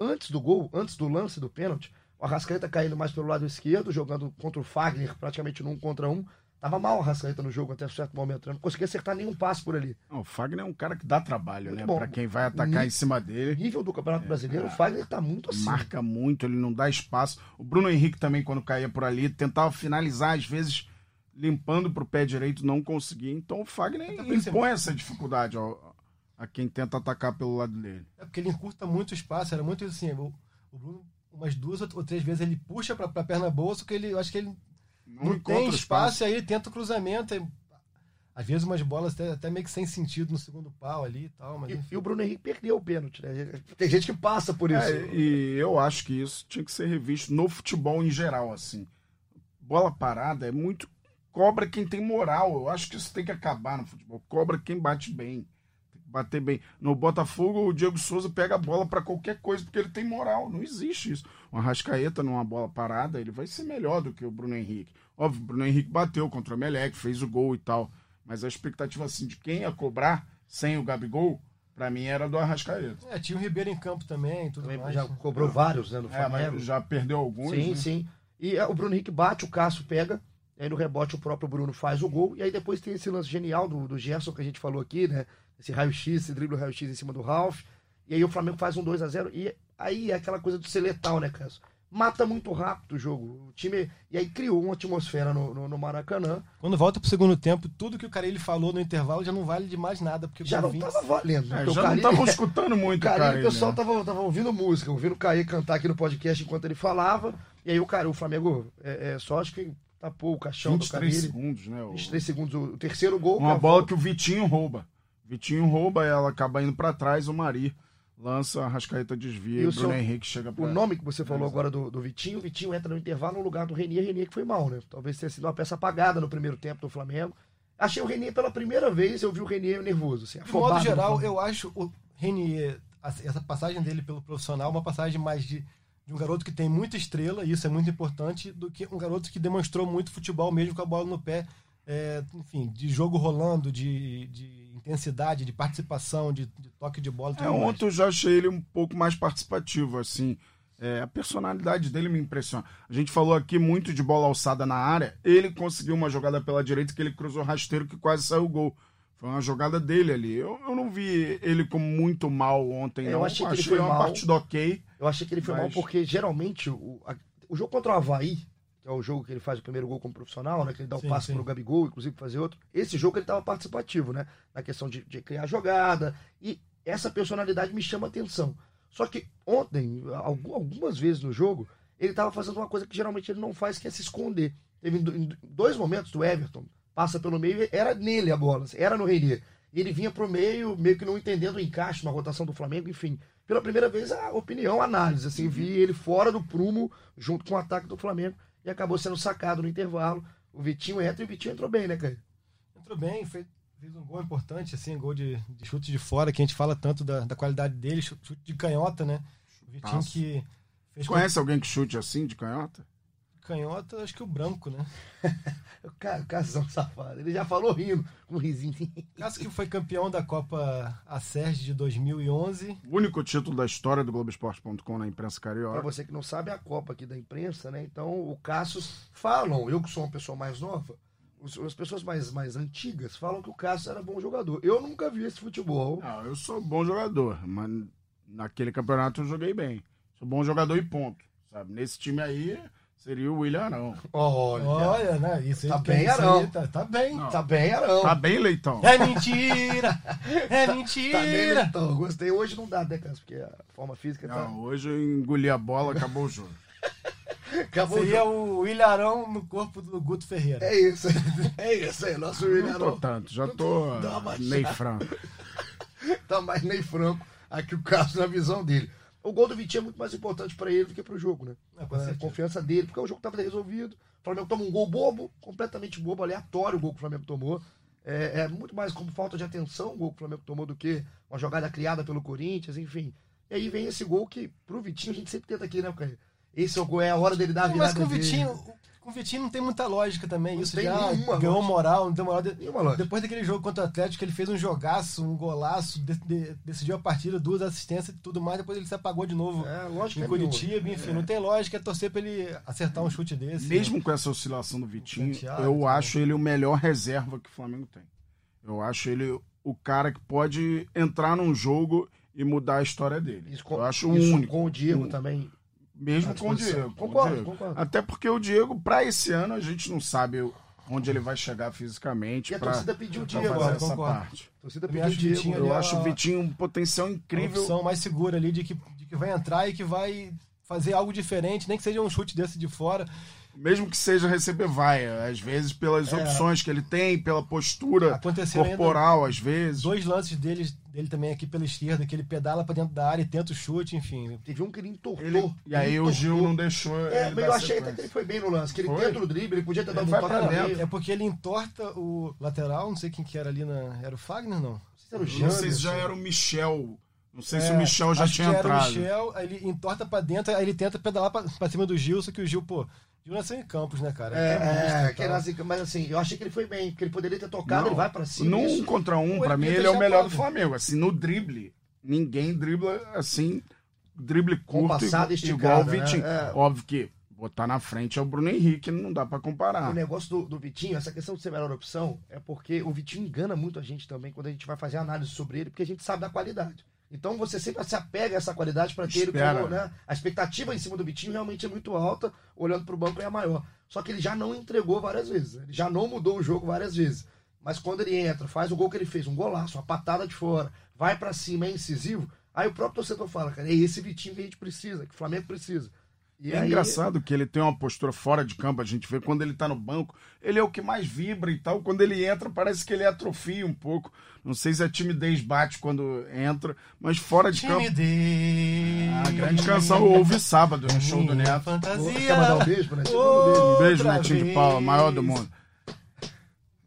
Antes do gol, antes do lance do pênalti, o Arrascaeta caindo mais pelo lado esquerdo, jogando contra o Fagner, praticamente no um contra um. Tava mal o Arrascaeta no jogo até um certo momento, né? não conseguia acertar nenhum passe por ali. Não, o Fagner é um cara que dá trabalho, Muito né? bom. Pra quem vai atacar em cima O dele. nível do Campeonato Brasileiro, o Fagner tá muito assim. Marca muito, ele não dá espaço. O Bruno Henrique também, quando caía por ali, tentava finalizar, às vezes limpando pro pé direito, não conseguia. Então o Fagner impõe essa dificuldade ao- a quem tenta atacar pelo lado dele. É porque ele encurta muito o espaço, era muito assim. O, o Bruno, umas duas ou três vezes, ele puxa pra, pra perna boa, só que ele, eu acho que ele Não, não, tem espaço, e aí tenta o cruzamento. e, às vezes umas bolas até, até meio que sem sentido no segundo pau ali e tal, mas E, e o Bruno Henrique perdeu o pênalti, né? Tem gente que passa por isso. É, e eu acho que isso tinha que ser revisto no futebol em geral, assim. Bola parada é muito. Cobra quem tem moral. Eu acho que isso tem que acabar no futebol. Cobra quem bate bem. Bater bem. No Botafogo, o Diego Souza pega a bola pra qualquer coisa, porque ele tem moral. Não existe isso. O Arrascaeta numa bola parada, ele vai ser melhor do que o Bruno Henrique. Óbvio, o Bruno Henrique bateu contra o Melec, fez o gol e tal. Mas a expectativa assim de quem ia cobrar sem o Gabigol, pra mim era do Arrascaeta. É, tinha o Ribeiro em campo também, tudo Também mais. já cobrou vários, né, no É, Flamengo. mas já perdeu alguns. Sim, né? sim. E é, o Bruno Henrique bate, o Cássio pega, aí no rebote o próprio Bruno faz o gol, e aí depois tem esse lance genial do, do Gerson que a gente falou aqui, né? Esse raio-x, esse drible raio-x em cima do Ralph, e aí o Flamengo faz um 2 a 0 e aí é aquela coisa do ser letal, né, Cássio? mata muito rápido o jogo. O time. E aí criou uma atmosfera no, no, no Maracanã. Quando volta pro segundo tempo, tudo que o cara ele falou no intervalo já não vale de mais nada. Porque Já com não 20 tava valendo. né? É, já não Carille- estavam escutando muito, O Carilli, cara. o pessoal tava, tava ouvindo música, ouvindo o Caí cantar aqui no podcast enquanto ele falava. E aí o cara, o Flamengo é, é só acho que tapou o caixão do 23 Carilli. segundos, né? O- 23 segundos. O terceiro gol. Uma cara, bola que o Vitinho rouba. Vitinho rouba, ela acaba indo pra trás, o Mari lança, a Rascaeta desvia E o Bruno seu- Henrique chega pra... O nome que você falou agora do, do Vitinho, o Vitinho entra no intervalo no lugar do Renier, Renier que foi mal, né? Talvez tenha sido uma peça apagada no primeiro tempo do Flamengo. Achei o Renier pela primeira vez, eu vi o Renier nervoso. Assim, De modo geral, eu acho o Renier, essa passagem dele pelo profissional, uma passagem mais de, de um garoto que tem muita estrela, e isso é muito importante, do que um garoto que demonstrou muito futebol mesmo com a bola no pé, é, enfim, de jogo rolando, de, de intensidade, de participação, de, de toque de bola. É, tudo mais. ontem eu já achei ele um pouco mais participativo, assim. É, a personalidade dele me impressiona. A gente falou aqui muito de bola alçada na área. Ele conseguiu uma jogada pela direita que ele cruzou rasteiro que quase saiu o gol. Foi uma jogada dele ali. Eu, eu não vi ele como muito mal ontem, É, não. eu achei que ele foi uma mal. partida ok. Eu achei que ele foi Mas- mal porque geralmente o, a- o jogo contra o Havaí, que é o jogo que ele faz o primeiro gol como profissional, né? Que ele dá o Sim, passe sim. pro Gabigol, inclusive fazer outro. Esse jogo ele estava participativo, né? Na questão de, de criar jogada. E essa personalidade me chama atenção. Só que ontem, algu- algumas vezes no jogo, ele estava fazendo uma coisa que geralmente ele não faz, que é se esconder. Teve dois momentos do Everton, passa pelo meio, era nele a bola, era no Renier. E ele vinha pro meio, meio que não entendendo o encaixe na rotação do Flamengo, enfim. Pela primeira vez, a opinião, a análise, assim, vi ele fora do prumo, junto com o ataque do Flamengo, e acabou sendo sacado no intervalo. O Vitinho entra e o Vitinho entrou bem, né, Caio? Entrou bem, fez, fez um gol importante, assim, gol de, de chute de fora, que a gente fala tanto da, da qualidade dele, chute de canhota, né? O Vitinho que fez com Conhece alguém que chute assim, de canhota? Canhota, acho que o branco, né? Casão safado. Ele já falou rindo, com um risinho. Caso que foi campeão da Copa Acerge de 2011. O único título da história do Globoesporte.com na imprensa Pra carioca. você que não sabe, é a Copa aqui da imprensa, né? Então, o Cassius falam, eu que sou uma pessoa mais nova, as pessoas mais, mais antigas falam que o Cassius era bom jogador. Eu nunca vi esse futebol. Não, eu sou bom jogador, mas naquele campeonato eu joguei bem. Sou bom jogador e ponto. Sabe? Nesse time aí seria o William Arão. Olha, Olha, né? Isso aí, Tá bem, aí Arão. tá, tá bem. Não. tá bem, Arão. Tá bem, Leitão? É mentira! É Tá bem, mentira! então. Gostei. Hoje não dá, né, Cassius? Porque a forma física tá... Não, hoje eu engoli a bola, acabou o jogo. Acabou o Seria jogo. o Ilharão no corpo do Guto Ferreira. É isso. É isso aí. Nosso William Não tô Arão tanto, já tô Dá uma Ney Franco. tá mais Ney Franco aqui o Cassius na visão dele. O gol do Vitinho é muito mais importante pra ele do que pro jogo, né? Ah, com a confiança dele, porque o jogo estava resolvido. O Flamengo toma um gol bobo, completamente bobo, aleatório o gol que o Flamengo tomou. É, é muito mais como falta de atenção o gol que o Flamengo tomou do que uma jogada criada pelo Corinthians, enfim. E aí vem esse gol que, pro Vitinho, a gente sempre tenta aqui, né, Caio? Esse é o gol, é a hora dele dar a virada mas com o dele. Com o Vitinho não tem muita lógica também. Não Isso tem já nenhuma ganhou lógica. moral, não tem moral. De-. Depois daquele jogo contra o Atlético, ele fez um jogaço, um golaço, de- de- decidiu a partida, duas assistências e tudo mais. Depois ele se apagou de novo É, lógica em nenhuma. Curitiba, enfim, não tem lógica. É torcer pra ele acertar um chute desse. Mesmo com essa oscilação do Vitinho, Santiago, eu então. acho ele o melhor reserva que o Flamengo tem. Eu acho ele o cara que pode entrar num jogo e mudar a história dele. Isso com, eu acho o isso único. com o Diego Um- também. Mesmo com o. Diego. Concordo, Diego. concordo. Até porque o Diego, pra esse ano, a gente não sabe onde ele vai chegar fisicamente. E a pra, torcida pediu o Diego, fazer ó, essa concordo. parte. A torcida pediu o acho Diego. Vitinho Eu acho a- o Vitinho um potencial Uma incrível. opção mais segura ali de que, de que vai entrar e que vai fazer algo diferente, nem que seja um chute desse de fora. Mesmo que seja receber vai, às vezes pelas É. opções que ele tem, pela postura Aconteceu corporal, às vezes. Dois lances dele, dele também aqui pela esquerda, que ele pedala pra dentro da área e tenta o chute, enfim. Teve um que ele entortou. Ele- e aí Ele o Gil não deixou. É, ele mas dar eu achei até que ele foi bem no lance, que ele Foi? tenta no drible, ele podia ter dado um toque dentro. É porque ele entorta o lateral, não sei quem que era ali na. Era o Fagner, não? Não sei se era o Não sei se já era o Michel. Não sei se É, o Michel já acho tinha que era o entrado. Michel, aí ele entorta pra dentro, aí ele tenta pedalar pra cima do Gil, só que o Gil, pô, Gil nasceu em Campos, né, cara? É, é, que era tal. assim, mas assim, eu achei que ele foi bem, porque ele poderia ter tocado, Não, ele vai pra cima. Num isso- contra um, pra mim, ele é o melhor do. Flamengo. Assim, no drible, ninguém dribla assim, drible curto passada igual, esticada, igual o né? Vitinho. É. Óbvio que botar na frente é o Bruno Henrique, não dá pra comparar. O negócio do, do Vitinho, essa questão de ser a melhor opção, é porque o Vitinho engana muito a gente também quando a gente vai fazer análise sobre ele, porque a gente sabe da qualidade. Então você sempre se apega a essa qualidade para ter ele como, né? A expectativa em cima do Vitinho realmente é muito alta, olhando para o banco é maior. Só que ele já não entregou várias vezes, ele já não mudou o jogo várias vezes. Mas quando ele entra, faz o gol que ele fez, um golaço, uma patada de fora, vai para cima, é incisivo, aí o próprio torcedor fala, cara, é esse Vitinho que a gente precisa, que o Flamengo precisa. E é aí- engraçado que ele tem uma postura fora de campo, a gente vê quando ele tá no banco, ele é o que mais vibra e tal. Quando ele entra, parece que ele atrofia um pouco. Não sei se a timidez bate quando entra, mas fora de campo. Timidez. A grande canção eu ouvi sábado no show do Neto. fantasia. Quer mandar um beijo, né? Outra Um beijo, Netinho de Paula, maior do mundo.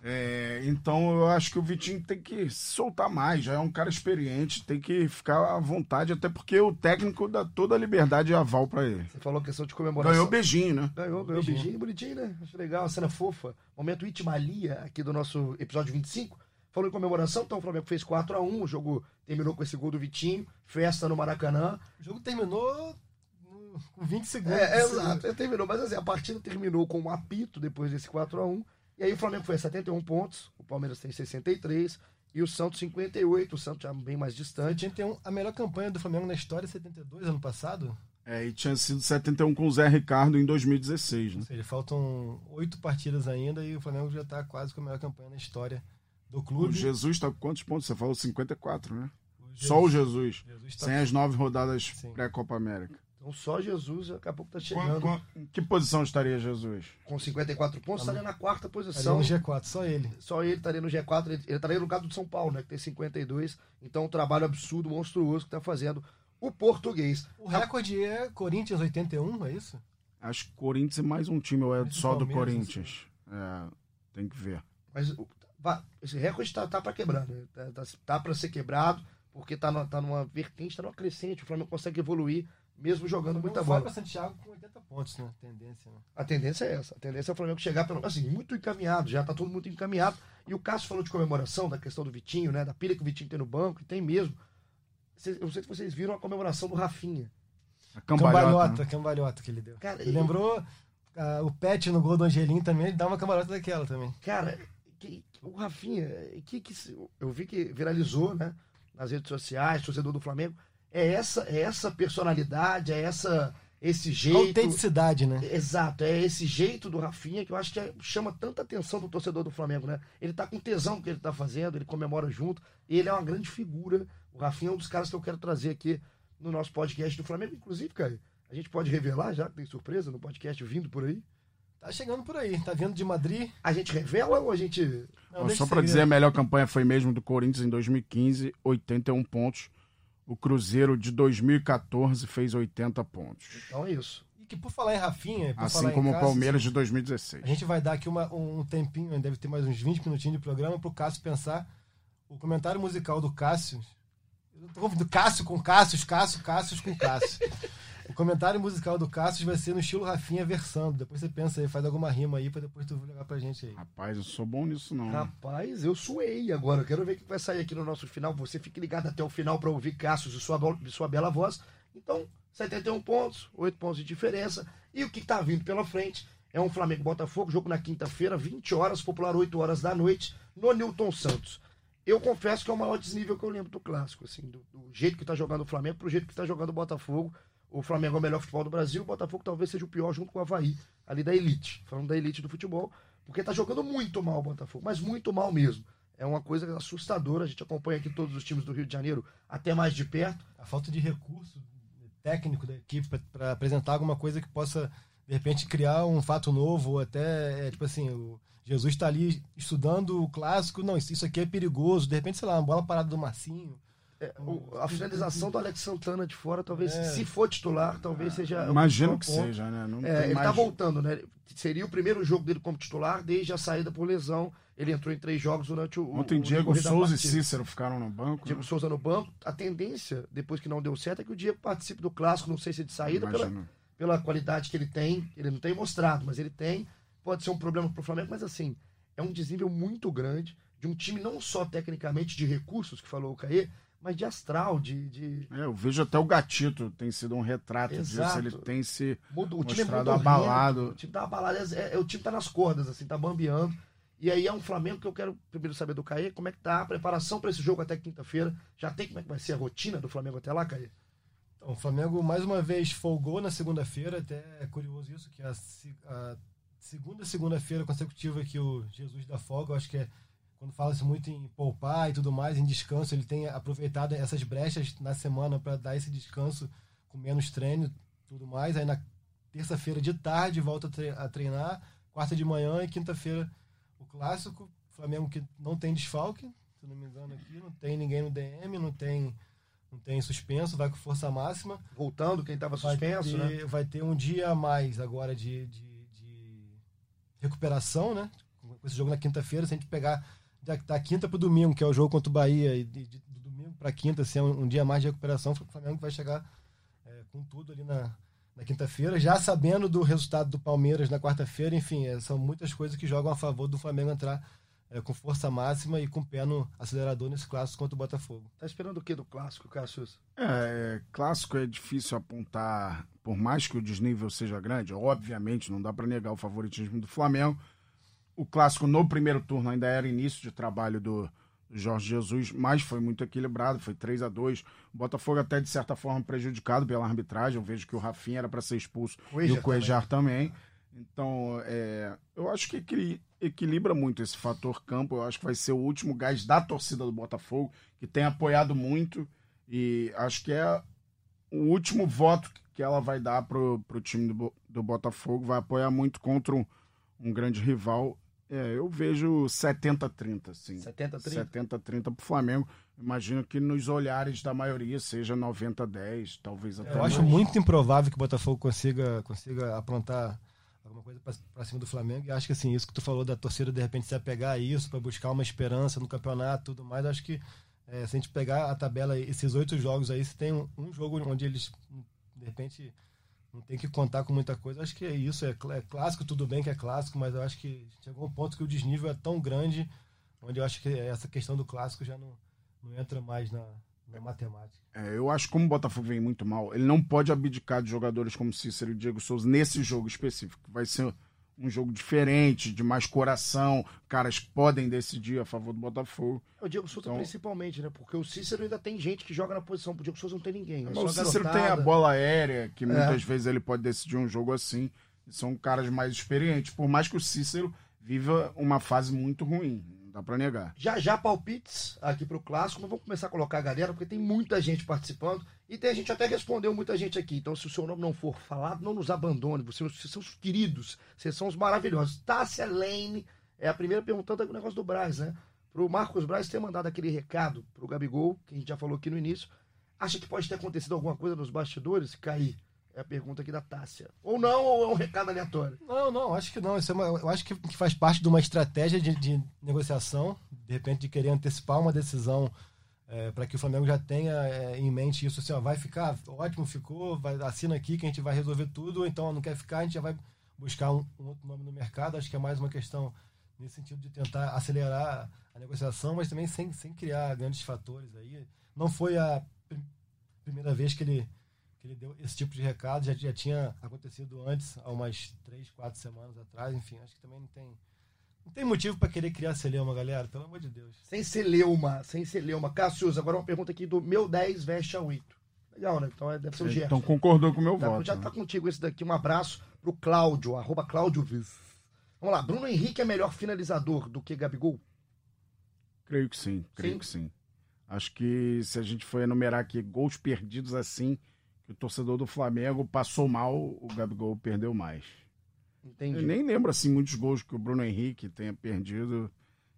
É, então eu acho que o Vitinho tem que se soltar mais, já é um cara experiente, tem que ficar à vontade, até porque o técnico dá toda a liberdade e aval pra ele. Você falou questão de comemoração. Ganhou beijinho, né? Ganhou, ganhou beijinho, bonitinho, né? Acho legal, a cena fofa. Momento Itmalia, aqui do nosso episódio 25. Falou em comemoração, então o Flamengo fez 4x1, o jogo terminou com esse gol do Vitinho, festa no Maracanã. O jogo terminou no- com 20 segundos. É, é exato, é, terminou, mas assim, a partida terminou com um apito depois desse 4x1. E aí o Flamengo foi a 71 pontos, o Palmeiras tem 63 e o Santos 58, o Santos já bem mais distante. 81, a melhor campanha do Flamengo na história, 72, ano passado. É, e tinha sido 71 com o Zé Ricardo em 2016, né? Ou seja, faltam oito partidas ainda e o Flamengo já está quase com a melhor campanha na história do O clube. Jesus tá com quantos pontos? Você falou 54, né? O Só o Jesus. Jesus tá- Sem as nove rodadas pré-Copa América. Então só Jesus daqui a pouco tá Quan- chegando quan- em que posição estaria Jesus? com 54 pontos, estaria na quarta ali posição. no G4, só ele. Só ele estaria no G4, ele, ele estaria no lugar do São Paulo, né? Que tem 52. Então, um trabalho absurdo, monstruoso que tá fazendo o português. O recorde é Corinthians 81, é isso? Acho que Corinthians é mais um time, ou é só do Corinthians? É, tem que ver. Mas esse recorde tá, tá para quebrar, né? Tá, tá, tá para ser quebrado, porque tá, numa- tá numa vertente, tá numa crescente. O Flamengo consegue evoluir, mesmo jogando muita Não vai bola. para Santiago com 80 pontos, né? Tendência, né? A tendência é essa. A tendência é o Flamengo chegar, pelo assim, muito encaminhado, já tá todo muito encaminhado. E o Cássio falou de comemoração, da questão do Vitinho, né? Da pilha que o Vitinho tem no banco, e tem mesmo. Cês- Eu não sei se vocês viram a comemoração do Rafinha. A cambalhota. Cambalhota, né? cambalhota que ele deu. Cara, Ele lembrou ah, o Pet no gol do Angelim também, ele dá uma cambalhota daquela também. Cara, que- o Rafinha, que, que se- eu vi que viralizou, né? Nas redes sociais, torcedor do Flamengo. É essa, é essa personalidade, é essa, esse jeito. Autenticidade, né? Exato, é esse jeito do Rafinha que eu acho que é- chama tanta atenção do torcedor do Flamengo, né? Ele tá com tesão do que ele tá fazendo, ele comemora junto, e ele é uma grande figura. O Rafinha é um dos caras que eu quero trazer aqui no nosso podcast do Flamengo. Inclusive, cara, a gente pode revelar já, que tem surpresa no podcast vindo por aí. Tá chegando por aí, tá vindo de Madrid. A gente revela ou a gente. Não, só para dizer, a melhor campanha foi mesmo do Corinthians em 2015, 81 pontos. O Cruzeiro de 2014 fez 80 pontos. Então é isso. E que por falar em Rafinha, por Assim falar em como o Palmeiras de 2016. A gente vai dar aqui uma- um tempinho, deve ter mais uns 20 minutinhos de programa pro Cássio pensar o comentário musical do Cássio. Eu tô confundindo Cássio com Cássio, Cássio, Cássio com Cássio. o comentário musical do Cássio vai ser no estilo Rafinha versando. Depois você pensa aí, faz alguma rima aí pra depois tu jogar pra gente aí. Rapaz, eu sou bom nisso não. Rapaz, eu suei agora. Eu quero ver o que vai sair aqui no nosso final. Você fique ligado até o final para ouvir Cassius e sua, e sua bela voz. Então, 71 pontos, 8 pontos de diferença. E o que está vindo pela frente é um Flamengo Botafogo, jogo na quinta-feira, 20 horas, popular 8 horas da noite, no Newton Santos. Eu confesso que é o maior desnível que eu lembro do clássico, assim, do, do jeito que está jogando o Flamengo pro jeito que está jogando o Botafogo. O Flamengo é o melhor futebol do Brasil, o Botafogo talvez seja o pior junto com o Havaí, ali da elite, falando da elite do futebol, porque tá jogando muito mal o Botafogo, mas muito mal mesmo. É uma coisa assustadora, a gente acompanha aqui todos os times do Rio de Janeiro até mais de perto. A falta de recurso técnico da equipe para apresentar alguma coisa que possa, de repente, criar um fato novo, ou até, é, tipo assim, o Jesus está ali estudando o clássico, não, isso, isso aqui é perigoso, de repente, sei lá, uma bola parada do Marcinho. É, o- a finalização do Alex Santana de fora, talvez, É. se for titular, talvez seja. o Imagino que ponto. seja, né? Não É, tem ele tá voltando, né? Seria o primeiro jogo dele como titular desde a saída por lesão. Ele entrou em três jogos durante o. Ontem o Diego decorrer da Souza e. Cícero ficaram no banco. Diego né? Souza no banco. A tendência, depois que não deu certo, é que o Diego participe do clássico, não sei se de saída, pela, pela qualidade que ele tem. Ele não tem mostrado, mas ele tem. Pode ser um problema pro Flamengo, mas assim, é um desnível muito grande de um time não só tecnicamente de recursos, que falou o Caê, mas de astral, de. de É, eu vejo até o Gatito tem sido um retrato Exato. disso. Ele tem se o time é mostrado abalado. horrendo, O time tá abalado, é, é- o time tá nas cordas, assim, tá bambeando. E aí é um Flamengo que eu quero primeiro saber do Caê, como é que tá a preparação para esse jogo até quinta-feira? Já tem como é que vai ser a rotina do Flamengo até lá, Caê? Então, o Flamengo mais uma vez folgou na segunda-feira, até é curioso isso, que é a, a segunda segunda-feira consecutiva que o Jesus dá folga, eu acho que é quando fala-se muito em poupar e tudo mais, em descanso, ele tem aproveitado essas brechas na semana para dar esse descanso com menos treino tudo mais. Aí na terça-feira de tarde volta a treinar, quarta de manhã e quinta-feira o clássico. Flamengo que não tem desfalque, se não me engano aqui, não tem ninguém no DM, não tem não tem suspenso, vai com força máxima. Voltando, quem estava suspenso, ter, né? Vai ter um dia a mais agora de, de, de recuperação, né? Com esse jogo na quinta-feira, se a gente pegar da, da quinta para o domingo, que é o jogo contra o Bahia, e de, de, do domingo para quinta, se é um, um, dia mais de recuperação, o Flamengo vai chegar é, com tudo ali na, na quinta-feira, já sabendo do resultado do Palmeiras na quarta-feira, enfim, é, são muitas coisas que jogam a favor do Flamengo entrar é, com força máxima e com o pé no acelerador nesse clássico contra o Botafogo. Tá esperando o que do clássico, Cassius? É, clássico é difícil apontar, por mais que o desnível seja grande, obviamente não dá para negar o favoritismo do Flamengo, o clássico no primeiro turno ainda era início de trabalho do, Jorge Jesus, mas foi muito equilibrado, foi 3 a 2 O Botafogo até de certa forma prejudicado pela arbitragem. Eu vejo que o Rafinha era para ser expulso e o Cuejar também. também. Então, é, eu acho que equilibra muito esse fator campo. Eu acho que vai ser o último gás da torcida do Botafogo, que tem apoiado muito. E acho que é o último voto que ela vai dar pro, pro time do, do Botafogo. Vai apoiar muito contra um, um grande rival. É, eu vejo 70-30, sim. 70-30? 70-30 pro Flamengo. Imagino que nos olhares da maioria seja 90-10, talvez até Eu mais. acho muito improvável que o Botafogo consiga, consiga aprontar alguma coisa para cima do Flamengo. E acho que assim, isso que tu falou da torcida de repente se apegar a isso, para buscar uma esperança no campeonato tudo mais, acho que é, se a gente pegar a tabela, esses oito jogos aí, se tem um, um jogo onde eles, de repente não tem que contar com muita coisa. Acho que é isso, é, é, clássico, tudo bem que é clássico, mas eu acho que chegou um ponto que o desnível é tão grande, onde eu acho que essa questão do clássico já não, não entra mais na, na matemática. É, eu acho que como o Botafogo vem muito mal, ele não pode abdicar de jogadores como Cícero e Diego Souza nesse jogo específico. Vai ser um jogo diferente, de mais coração. Caras podem decidir a favor do Botafogo. O Diego Souza então... principalmente, né? Porque o Cícero ainda tem gente que joga na posição. O Diego Souza não tem ninguém. É o Cícero garotada. tem a bola aérea, que muitas é. vezes ele pode decidir um jogo assim. São caras mais experientes. Por mais que o Cícero viva uma fase muito ruim. Não dá pra negar. Já já palpites aqui pro clássico. Mas vamos começar a colocar a galera, porque tem muita gente participando. E tem a gente até respondeu muita gente aqui. Então, se o seu nome não for falado, não nos abandone. Vocês, vocês são os queridos. Vocês são os maravilhosos. Tássia Lane é a primeira perguntando o negócio do Braz, né? Pro Marcos Braz ter mandado aquele recado pro Gabigol, que a gente já falou aqui no início. Acha que pode ter acontecido alguma coisa nos bastidores? Cair. É a pergunta aqui da Tássia. Ou não, ou é um recado aleatório? Não, não, acho que não. Isso é uma, eu acho que faz parte de uma estratégia de, de negociação, de repente de querer antecipar uma decisão é, para que o Flamengo já tenha é, em mente isso assim, ó, vai ficar ótimo, ficou, vai, assina aqui que a gente vai resolver tudo, ou então não quer ficar, a gente já vai buscar um, um, outro nome no mercado. Acho que é mais uma questão nesse sentido de tentar acelerar a negociação, mas também sem, sem criar grandes fatores aí. Não foi a pr primeira vez que ele, que ele deu esse tipo de recado, já, já tinha acontecido antes, há umas três, quatro semanas atrás, enfim, acho que também não tem não tem motivo para querer criar celeuma, galera, pelo amor de Deus. Sem celeuma, sem celeuma. Cassius, agora uma pergunta aqui do meu 10 veste a 8. Legal, né? Então é, deve ser o Gerson. Então concordou com o meu tá, voto. Já né? tá contigo esse daqui. Um abraço pro Cláudio, arroba Cláudio Viz. Vamos lá, Bruno Henrique é melhor finalizador do que Gabigol? Creio que sim, creio sim. que sim. Acho que se a gente for enumerar aqui gols perdidos assim, que o torcedor do Flamengo passou mal, o Gabigol perdeu mais. Entendi. Eu nem lembro assim muitos gols que o Bruno Henrique tenha perdido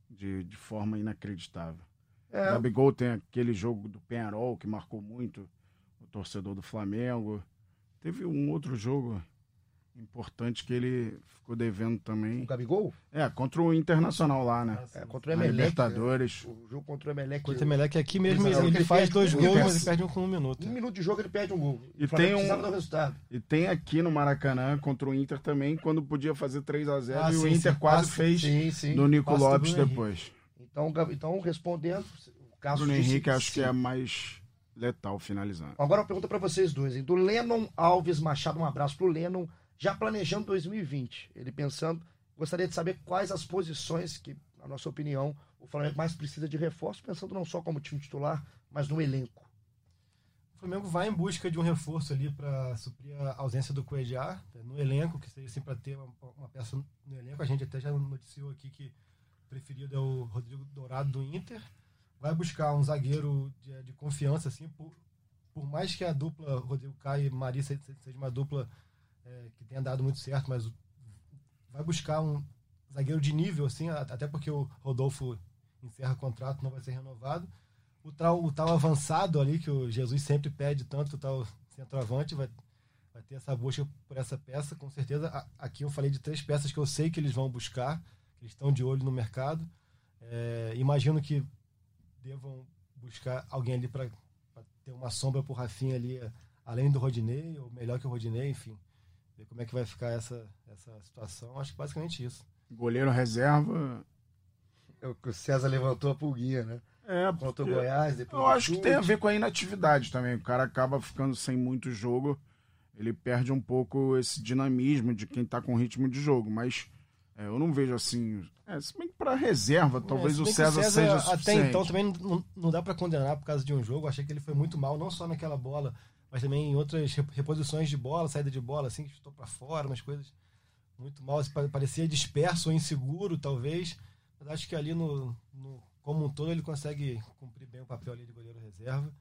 de, de forma inacreditável. É. O Gabigol tem aquele jogo do Penarol que marcou muito o torcedor do Flamengo. Teve um outro jogo importante que ele ficou devendo também. O Gabigol? É, contra o Internacional lá, né? É, contra o Emelec. Libertadores. O jogo contra o Emelec. Contra o Emelec aqui mesmo, ele, ele, faz dois gols, mas ele perde um com um minuto. Um minuto de jogo ele perde um gol. E tem um do resultado. E tem aqui no Maracanã contra o Inter também, quando podia fazer 3 a 0 ah, e sim, o Inter sim, quase fez sim, sim. no Nico Passo Lopes depois. Então, então respondendo, o caso Bruno Henrique acho que é mais letal finalizando. Agora uma pergunta para vocês dois, hein? Do Lennon Alves Machado, um abraço pro Lennon já planejando 2020. Ele pensando, Gostaria de saber quais as posições que, na nossa opinião, o Flamengo mais precisa de reforço, pensando não só como time titular, mas no elenco. O Flamengo vai em busca de um reforço ali para suprir a ausência do Coediar né, no elenco, que seria assim para ter uma, uma, peça no elenco. A gente até já noticiou aqui que o preferido é o Rodrigo Dourado do Inter. Vai buscar um zagueiro de, de confiança, assim, por, por mais que a dupla Rodrigo Caio e Maria seja uma dupla é, que tenha dado muito certo, mas vai buscar um zagueiro de nível, assim, até porque o Rodolfo encerra contrato, não vai ser renovado. O tal, o tal avançado ali, que o Jesus sempre pede tanto, o tal centroavante, vai, vai ter essa busca por essa peça, com certeza. Aqui eu falei de três peças que eu sei que eles vão buscar, que eles estão de olho no mercado. É, imagino que devam buscar alguém ali para ter uma sombra pro Rafinha ali, além do Rodinei, ou melhor que o Rodinei, enfim. Ver como é que vai ficar essa, essa situação. Acho que basicamente isso. Goleiro reserva. É o que o César levantou a pulguinha, né? É, Contra o Goiás, depois. Eu acho que tem a ver com a inatividade também. O cara acaba ficando sem muito jogo. Ele perde um pouco esse dinamismo de quem tá com ritmo de jogo. Mas é, eu não vejo assim. É, se bem que pra reserva, é, talvez o César, o César, seja. Até suficiente. então também não, não dá para condenar por causa de um jogo. Eu achei que ele foi muito mal, não só naquela bola, mas também em outras reposições de bola, saída de bola, assim, que estou para fora, umas coisas muito mal. Parecia disperso ou inseguro, talvez. Mas acho que ali no, no como um todo ele consegue cumprir bem o papel ali de goleiro reserva.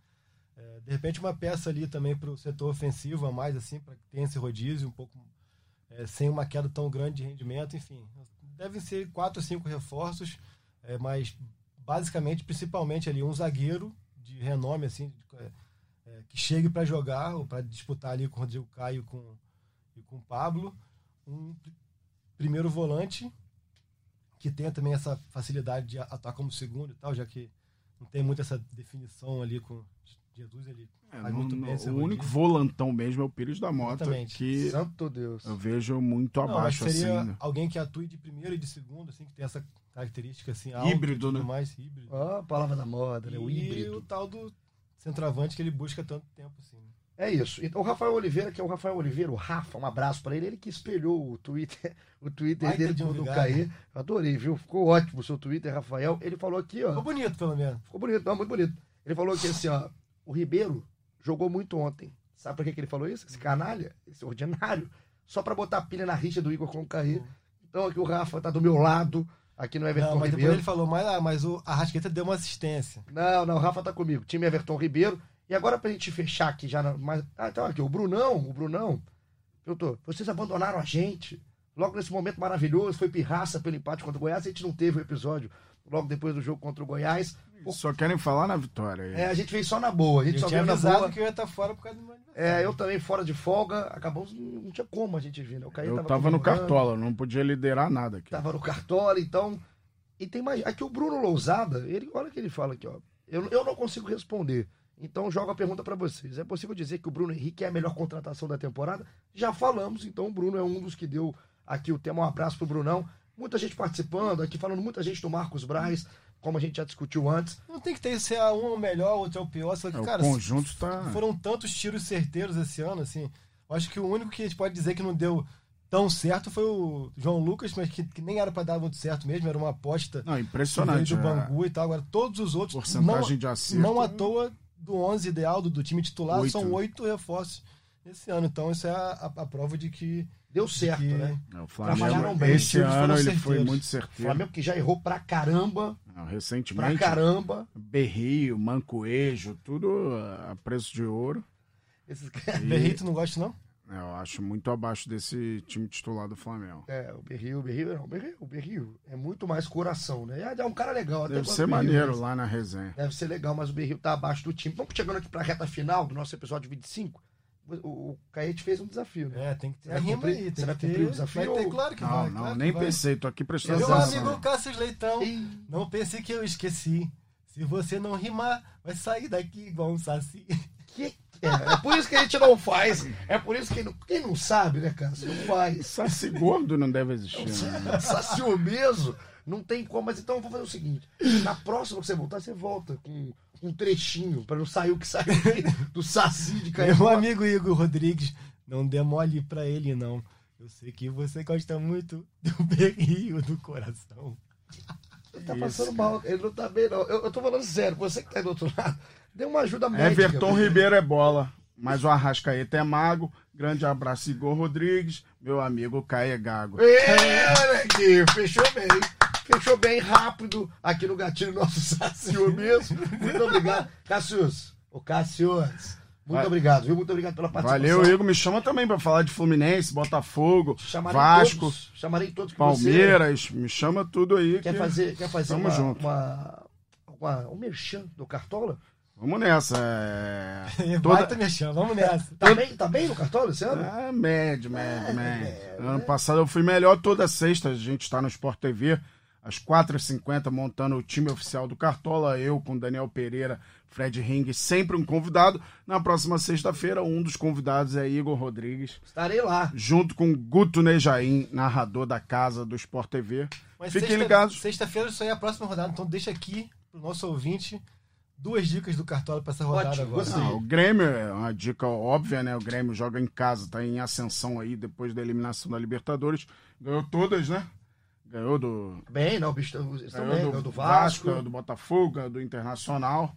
É, de repente uma peça ali também para o setor ofensivo a mais, assim, para que tenha esse rodízio um pouco é, sem uma queda tão grande de rendimento, enfim. Devem ser quatro ou cinco reforços, é, mas basicamente, principalmente ali, um zagueiro de renome, assim, de, é, que chegue para jogar, ou para disputar ali com o Rodrigo Caio com, e com o Pablo. Um primeiro volante, que tenha também essa facilidade de atuar como segundo e tal, já que não tem muito essa definição ali com Jesus, ele é, faz muito bem O único volantão mesmo é o Pires da Mota, Exatamente. que Santo Deus. eu vejo muito não, abaixo seria assim. Né? alguém que atue de primeiro e de segundo, assim, que tem essa característica assim, híbrido, né? Mais híbrido. Ah, a palavra da moda, né? O híbrido. E o tal do centroavante que ele busca tanto tempo assim. Né? É isso. Então o Rafael Oliveira, que é o Rafael Oliveira, o Rafa, um abraço para ele, ele que espelhou o Twitter, o Twitter dele de do Caí. Adorei, viu? Ficou ótimo o seu Twitter, Rafael. Ele falou aqui, ó. Ficou bonito, pelo menos. Ficou bonito, não, muito bonito. Ele falou aqui assim, ó, o Ribeiro jogou muito ontem. Sabe por que, que ele falou isso? Esse canalha, esse ordinário, só para botar pilha na rixa do Igor com o Caí. Então aqui o Rafa tá do meu lado, aqui no Everton não, mas Ribeiro. Depois ele falou, mas, ah, mas o Arrasqueta deu uma assistência. Não, não, o Rafa tá comigo. Time Everton Ribeiro. E agora, pra gente fechar aqui já. mas, ah, então aqui, o Brunão, o Brunão. Perguntou, vocês abandonaram a gente. Logo nesse momento maravilhoso, foi pirraça pelo empate contra o Goiás. A gente não teve o episódio logo depois do jogo contra o Goiás. Só querem falar na vitória. É, a gente fez só na boa. A gente eu só tinha veio avisado na boa. que eu ia estar fora por causa do meu É, eu também fora de folga. Acabamos, não tinha como a gente vir, né? O Caí eu tava, tava no Cartola, não podia liderar nada aqui. Tava no Cartola, então. E tem mais. Aqui o Bruno Lousada, ele, olha o que ele fala aqui, ó. Eu, eu não consigo responder. Então jogo a pergunta para vocês. É possível dizer que o Bruno Henrique é a melhor contratação da temporada? Já falamos, então o Bruno é um dos que deu aqui o tema. Um abraço pro Brunão. Muita gente participando, aqui falando muita gente do Marcos Braz, como a gente já discutiu antes. Não tem que ter ser um é o melhor, outro é o pior. Só que, é, cara, o conjunto tá... foram tantos tiros certeiros esse ano, assim. Eu acho que o único que a gente pode dizer que não deu tão certo foi o João Lucas, mas que, que nem era para dar muito certo mesmo, era uma aposta não, impressionante, do Bangu e tal. Agora, todos os outros. Porcentagem não, de acerto. Não à toa do 11 ideal do, do time titular, oito. são oito reforços esse ano. Então, isso é a, a, a prova de que. Deu certo, que né? É, o Flamengo, bem, esse ano ele foi muito certeiro. O Flamengo que já errou pra caramba. Não, recentemente. Pra caramba. Berrio, Mancoejo, tudo a preço de ouro. Esses... E... Berrio, tu não gosta, não? É, eu acho muito abaixo desse time titular do Flamengo. É, o Berril, o Berril, não, o Berril, o Berril é muito mais coração, né? É, é um cara legal. Deve ser maneiro lá na resenha. Deve ser legal, mas o Berril tá abaixo do time. Vamos chegando aqui pra reta final do nosso episódio 25. O, o Caete fez um desafio, né? É, tem que ter a rima aí. Tem vai cumprir ter, o desafio? Vai ter, claro que não, vai. Não, claro nem vai. pensei, tô aqui prestando Meu atenção. Meu amigo Cássio Leitão, não pense que eu esqueci. Se você não rimar, vai sair daqui igual um saci. Que é, é, por isso que a gente não faz. É por isso que não, quem não sabe, né, cara? Você não faz. Saci gordo não deve existir. Né? Saci obeso não tem como. Mas então eu vou fazer o seguinte: na próxima que você voltar, você volta com um trechinho, para não sair o que saiu do Saci de cair. Meu amigo Igor Rodrigues, não dê mole pra ele, não. Eu sei que você gosta muito do berrio do coração. Ele tá passando mal, ele não tá bem, não. Eu, eu tô falando sério, você que tá aí do outro lado, dê uma ajuda médica. Everton Ribeiro é bola, mas o Arrascaeta é mago. Grande abraço, Igor Rodrigues, meu amigo Caio Gago. É, olha aqui, fechou bem. Fechou bem rápido aqui no gatilho nosso Sacio mesmo. Muito obrigado. Cassius, o Cassius. Muito Vai. obrigado, viu? Muito obrigado pela participação. Valeu, Igor. Me chama também pra falar de Fluminense, Botafogo, Chamarei Vasco, todos, chamarei todos que Palmeiras. Me chama tudo aí. você quer que- fazer, quer fazer Tamo uma, junto. uma, uma- um merchan do Cartola? Vamos nessa. É... Toda... Toda... me chama, vamos nessa. Tá bem, tá bem no Cartola esse ano? É, médio, médio, médio. é, Ano passado eu fui melhor toda sexta. A gente está no Sport TV, às 4h50, montando o time oficial do Cartola. Eu com Daniel Pereira, Fred Ring, sempre um convidado. Na próxima sexta-feira, um dos convidados é Igor Rodrigues, Estarei lá. junto com Guto Nejaim, narrador da casa do Sport TV. Mas Fiquem sexta- ligados. Sexta-feira isso aí é a próxima rodada, então deixa aqui pro nosso ouvinte duas dicas do Cartola pra essa rodada Ótimo, agora. Ah, o Grêmio é uma dica óbvia, né? O Grêmio joga em casa, tá em ascensão aí depois da eliminação da Libertadores. Ganhou todas, né? Ganhou do, Bem, não, bicho, eles estão bem. ganhou ganhou do, do Vasco, Vasco. ganhou do Botafogo, ganhou do Internacional.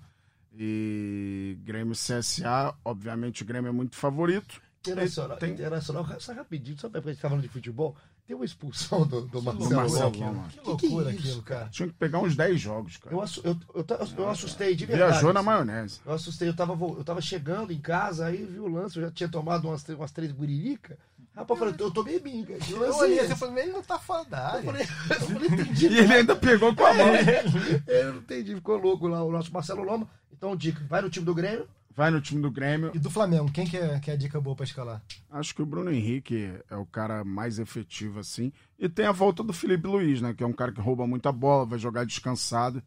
E Grêmio CSA, obviamente o Grêmio é muito favorito. Internacional, Tem- internacional, só rapidinho, só porque a gente tá falando de futebol, tem uma expulsão do, do Do Marcelo. Marcelo Lomba. Lomba. Que Que loucura que é isso, aquilo, cara. Tinha que pegar uns 10 jogos, cara. Eu, eu, eu, eu assustei de verdade. Viajou na assim. maionese. Eu assustei, eu tava, eu tava chegando em casa, aí vi o lance, eu já tinha tomado umas, três- umas três buririca. Rapaz, eu falei, eu tomei binga. Eu, Eu olhei assim e falei, ele não tá fora da eu área. falei, eu falei, entendi. E ele ainda pegou com a mão. Eu não entendi, ficou louco lá o nosso Marcelo Loma. Então, dica, vai no time do Grêmio. Vai no time do Grêmio. E do Flamengo, quem que é, que é a dica boa pra escalar? Acho que o Bruno Henrique é o cara mais efetivo, assim. E tem a volta do Felipe Luiz, né? Que é um cara que rouba muita bola, vai jogar descansado.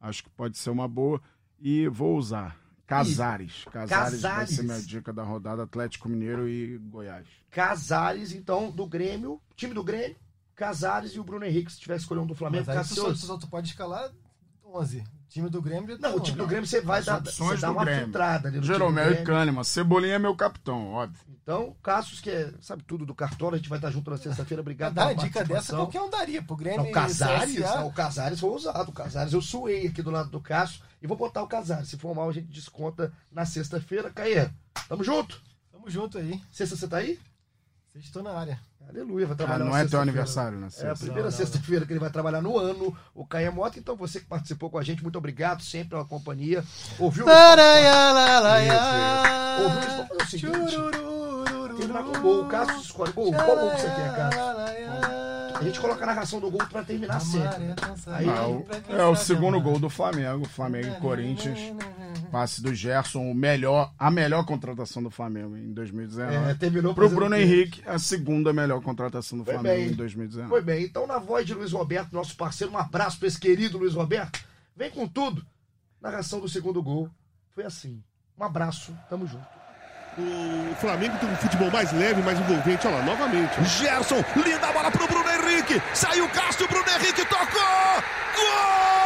Acho que pode ser uma boa. E vou usar Casares. Casares, vai ser minha dica da rodada Atlético Mineiro e Goiás. Casares, então, do Grêmio, time do Grêmio, Casares e o Bruno Henrique, se tiver escolher um do Flamengo, Mas aí tu só, tu só tu pode escalar 11. Time do Grêmio... Não, o time do Grêmio você vai dar, você dá uma Grêmio. filtrada ali no Jeromel e. Kahneman. Cebolinha é meu capitão, óbvio. Então, Cassius, que é, sabe tudo do Cartola, a gente vai estar junto na sexta-feira. Obrigado Dá uma dica dessa, qualquer um daria pro Grêmio Não, e Casares, não, o Casares foi usado. O Casares eu suei aqui do lado do Cássio e vou botar o Casares. Se for mal, a gente desconta na sexta-feira. Caê, tamo junto? Tamo junto aí. Sexta você tá aí? Vocês estão na área. Aleluia, vai Ah, trabalhar não na é teu aniversário, né? É a primeira Não, não, sexta-feira que ele vai trabalhar no ano, o Caê Mota. Então, você que participou com a gente, muito obrigado sempre pela companhia. Ouviu? Ouviu? O seguinte: terminar com o gol. O Cássio escolhe gol. Qual gol que você quer, Cássio? A gente coloca a narração do gol pra terminar sempre. Aí- Ah, é o segundo gol do Flamengo. Flamengo e Corinthians. Passe do Gerson, o melhor, a melhor contratação do Flamengo em 2019. É, terminou Pro fazendo Bruno. Henrique, a segunda melhor contratação do Foi Flamengo bem. em 2019. Foi bem. Então, na voz de Luiz Roberto, nosso parceiro, um abraço pra esse querido Luiz Roberto. Vem com tudo. Narração do segundo gol. Foi assim. Um abraço. Tamo junto. O Flamengo tem um futebol mais leve, mais envolvente. Olha lá, novamente. ó. Gerson, linda bola pro Bruno Henrique. Saiu o Cássio, Bruno Henrique tocou. Gol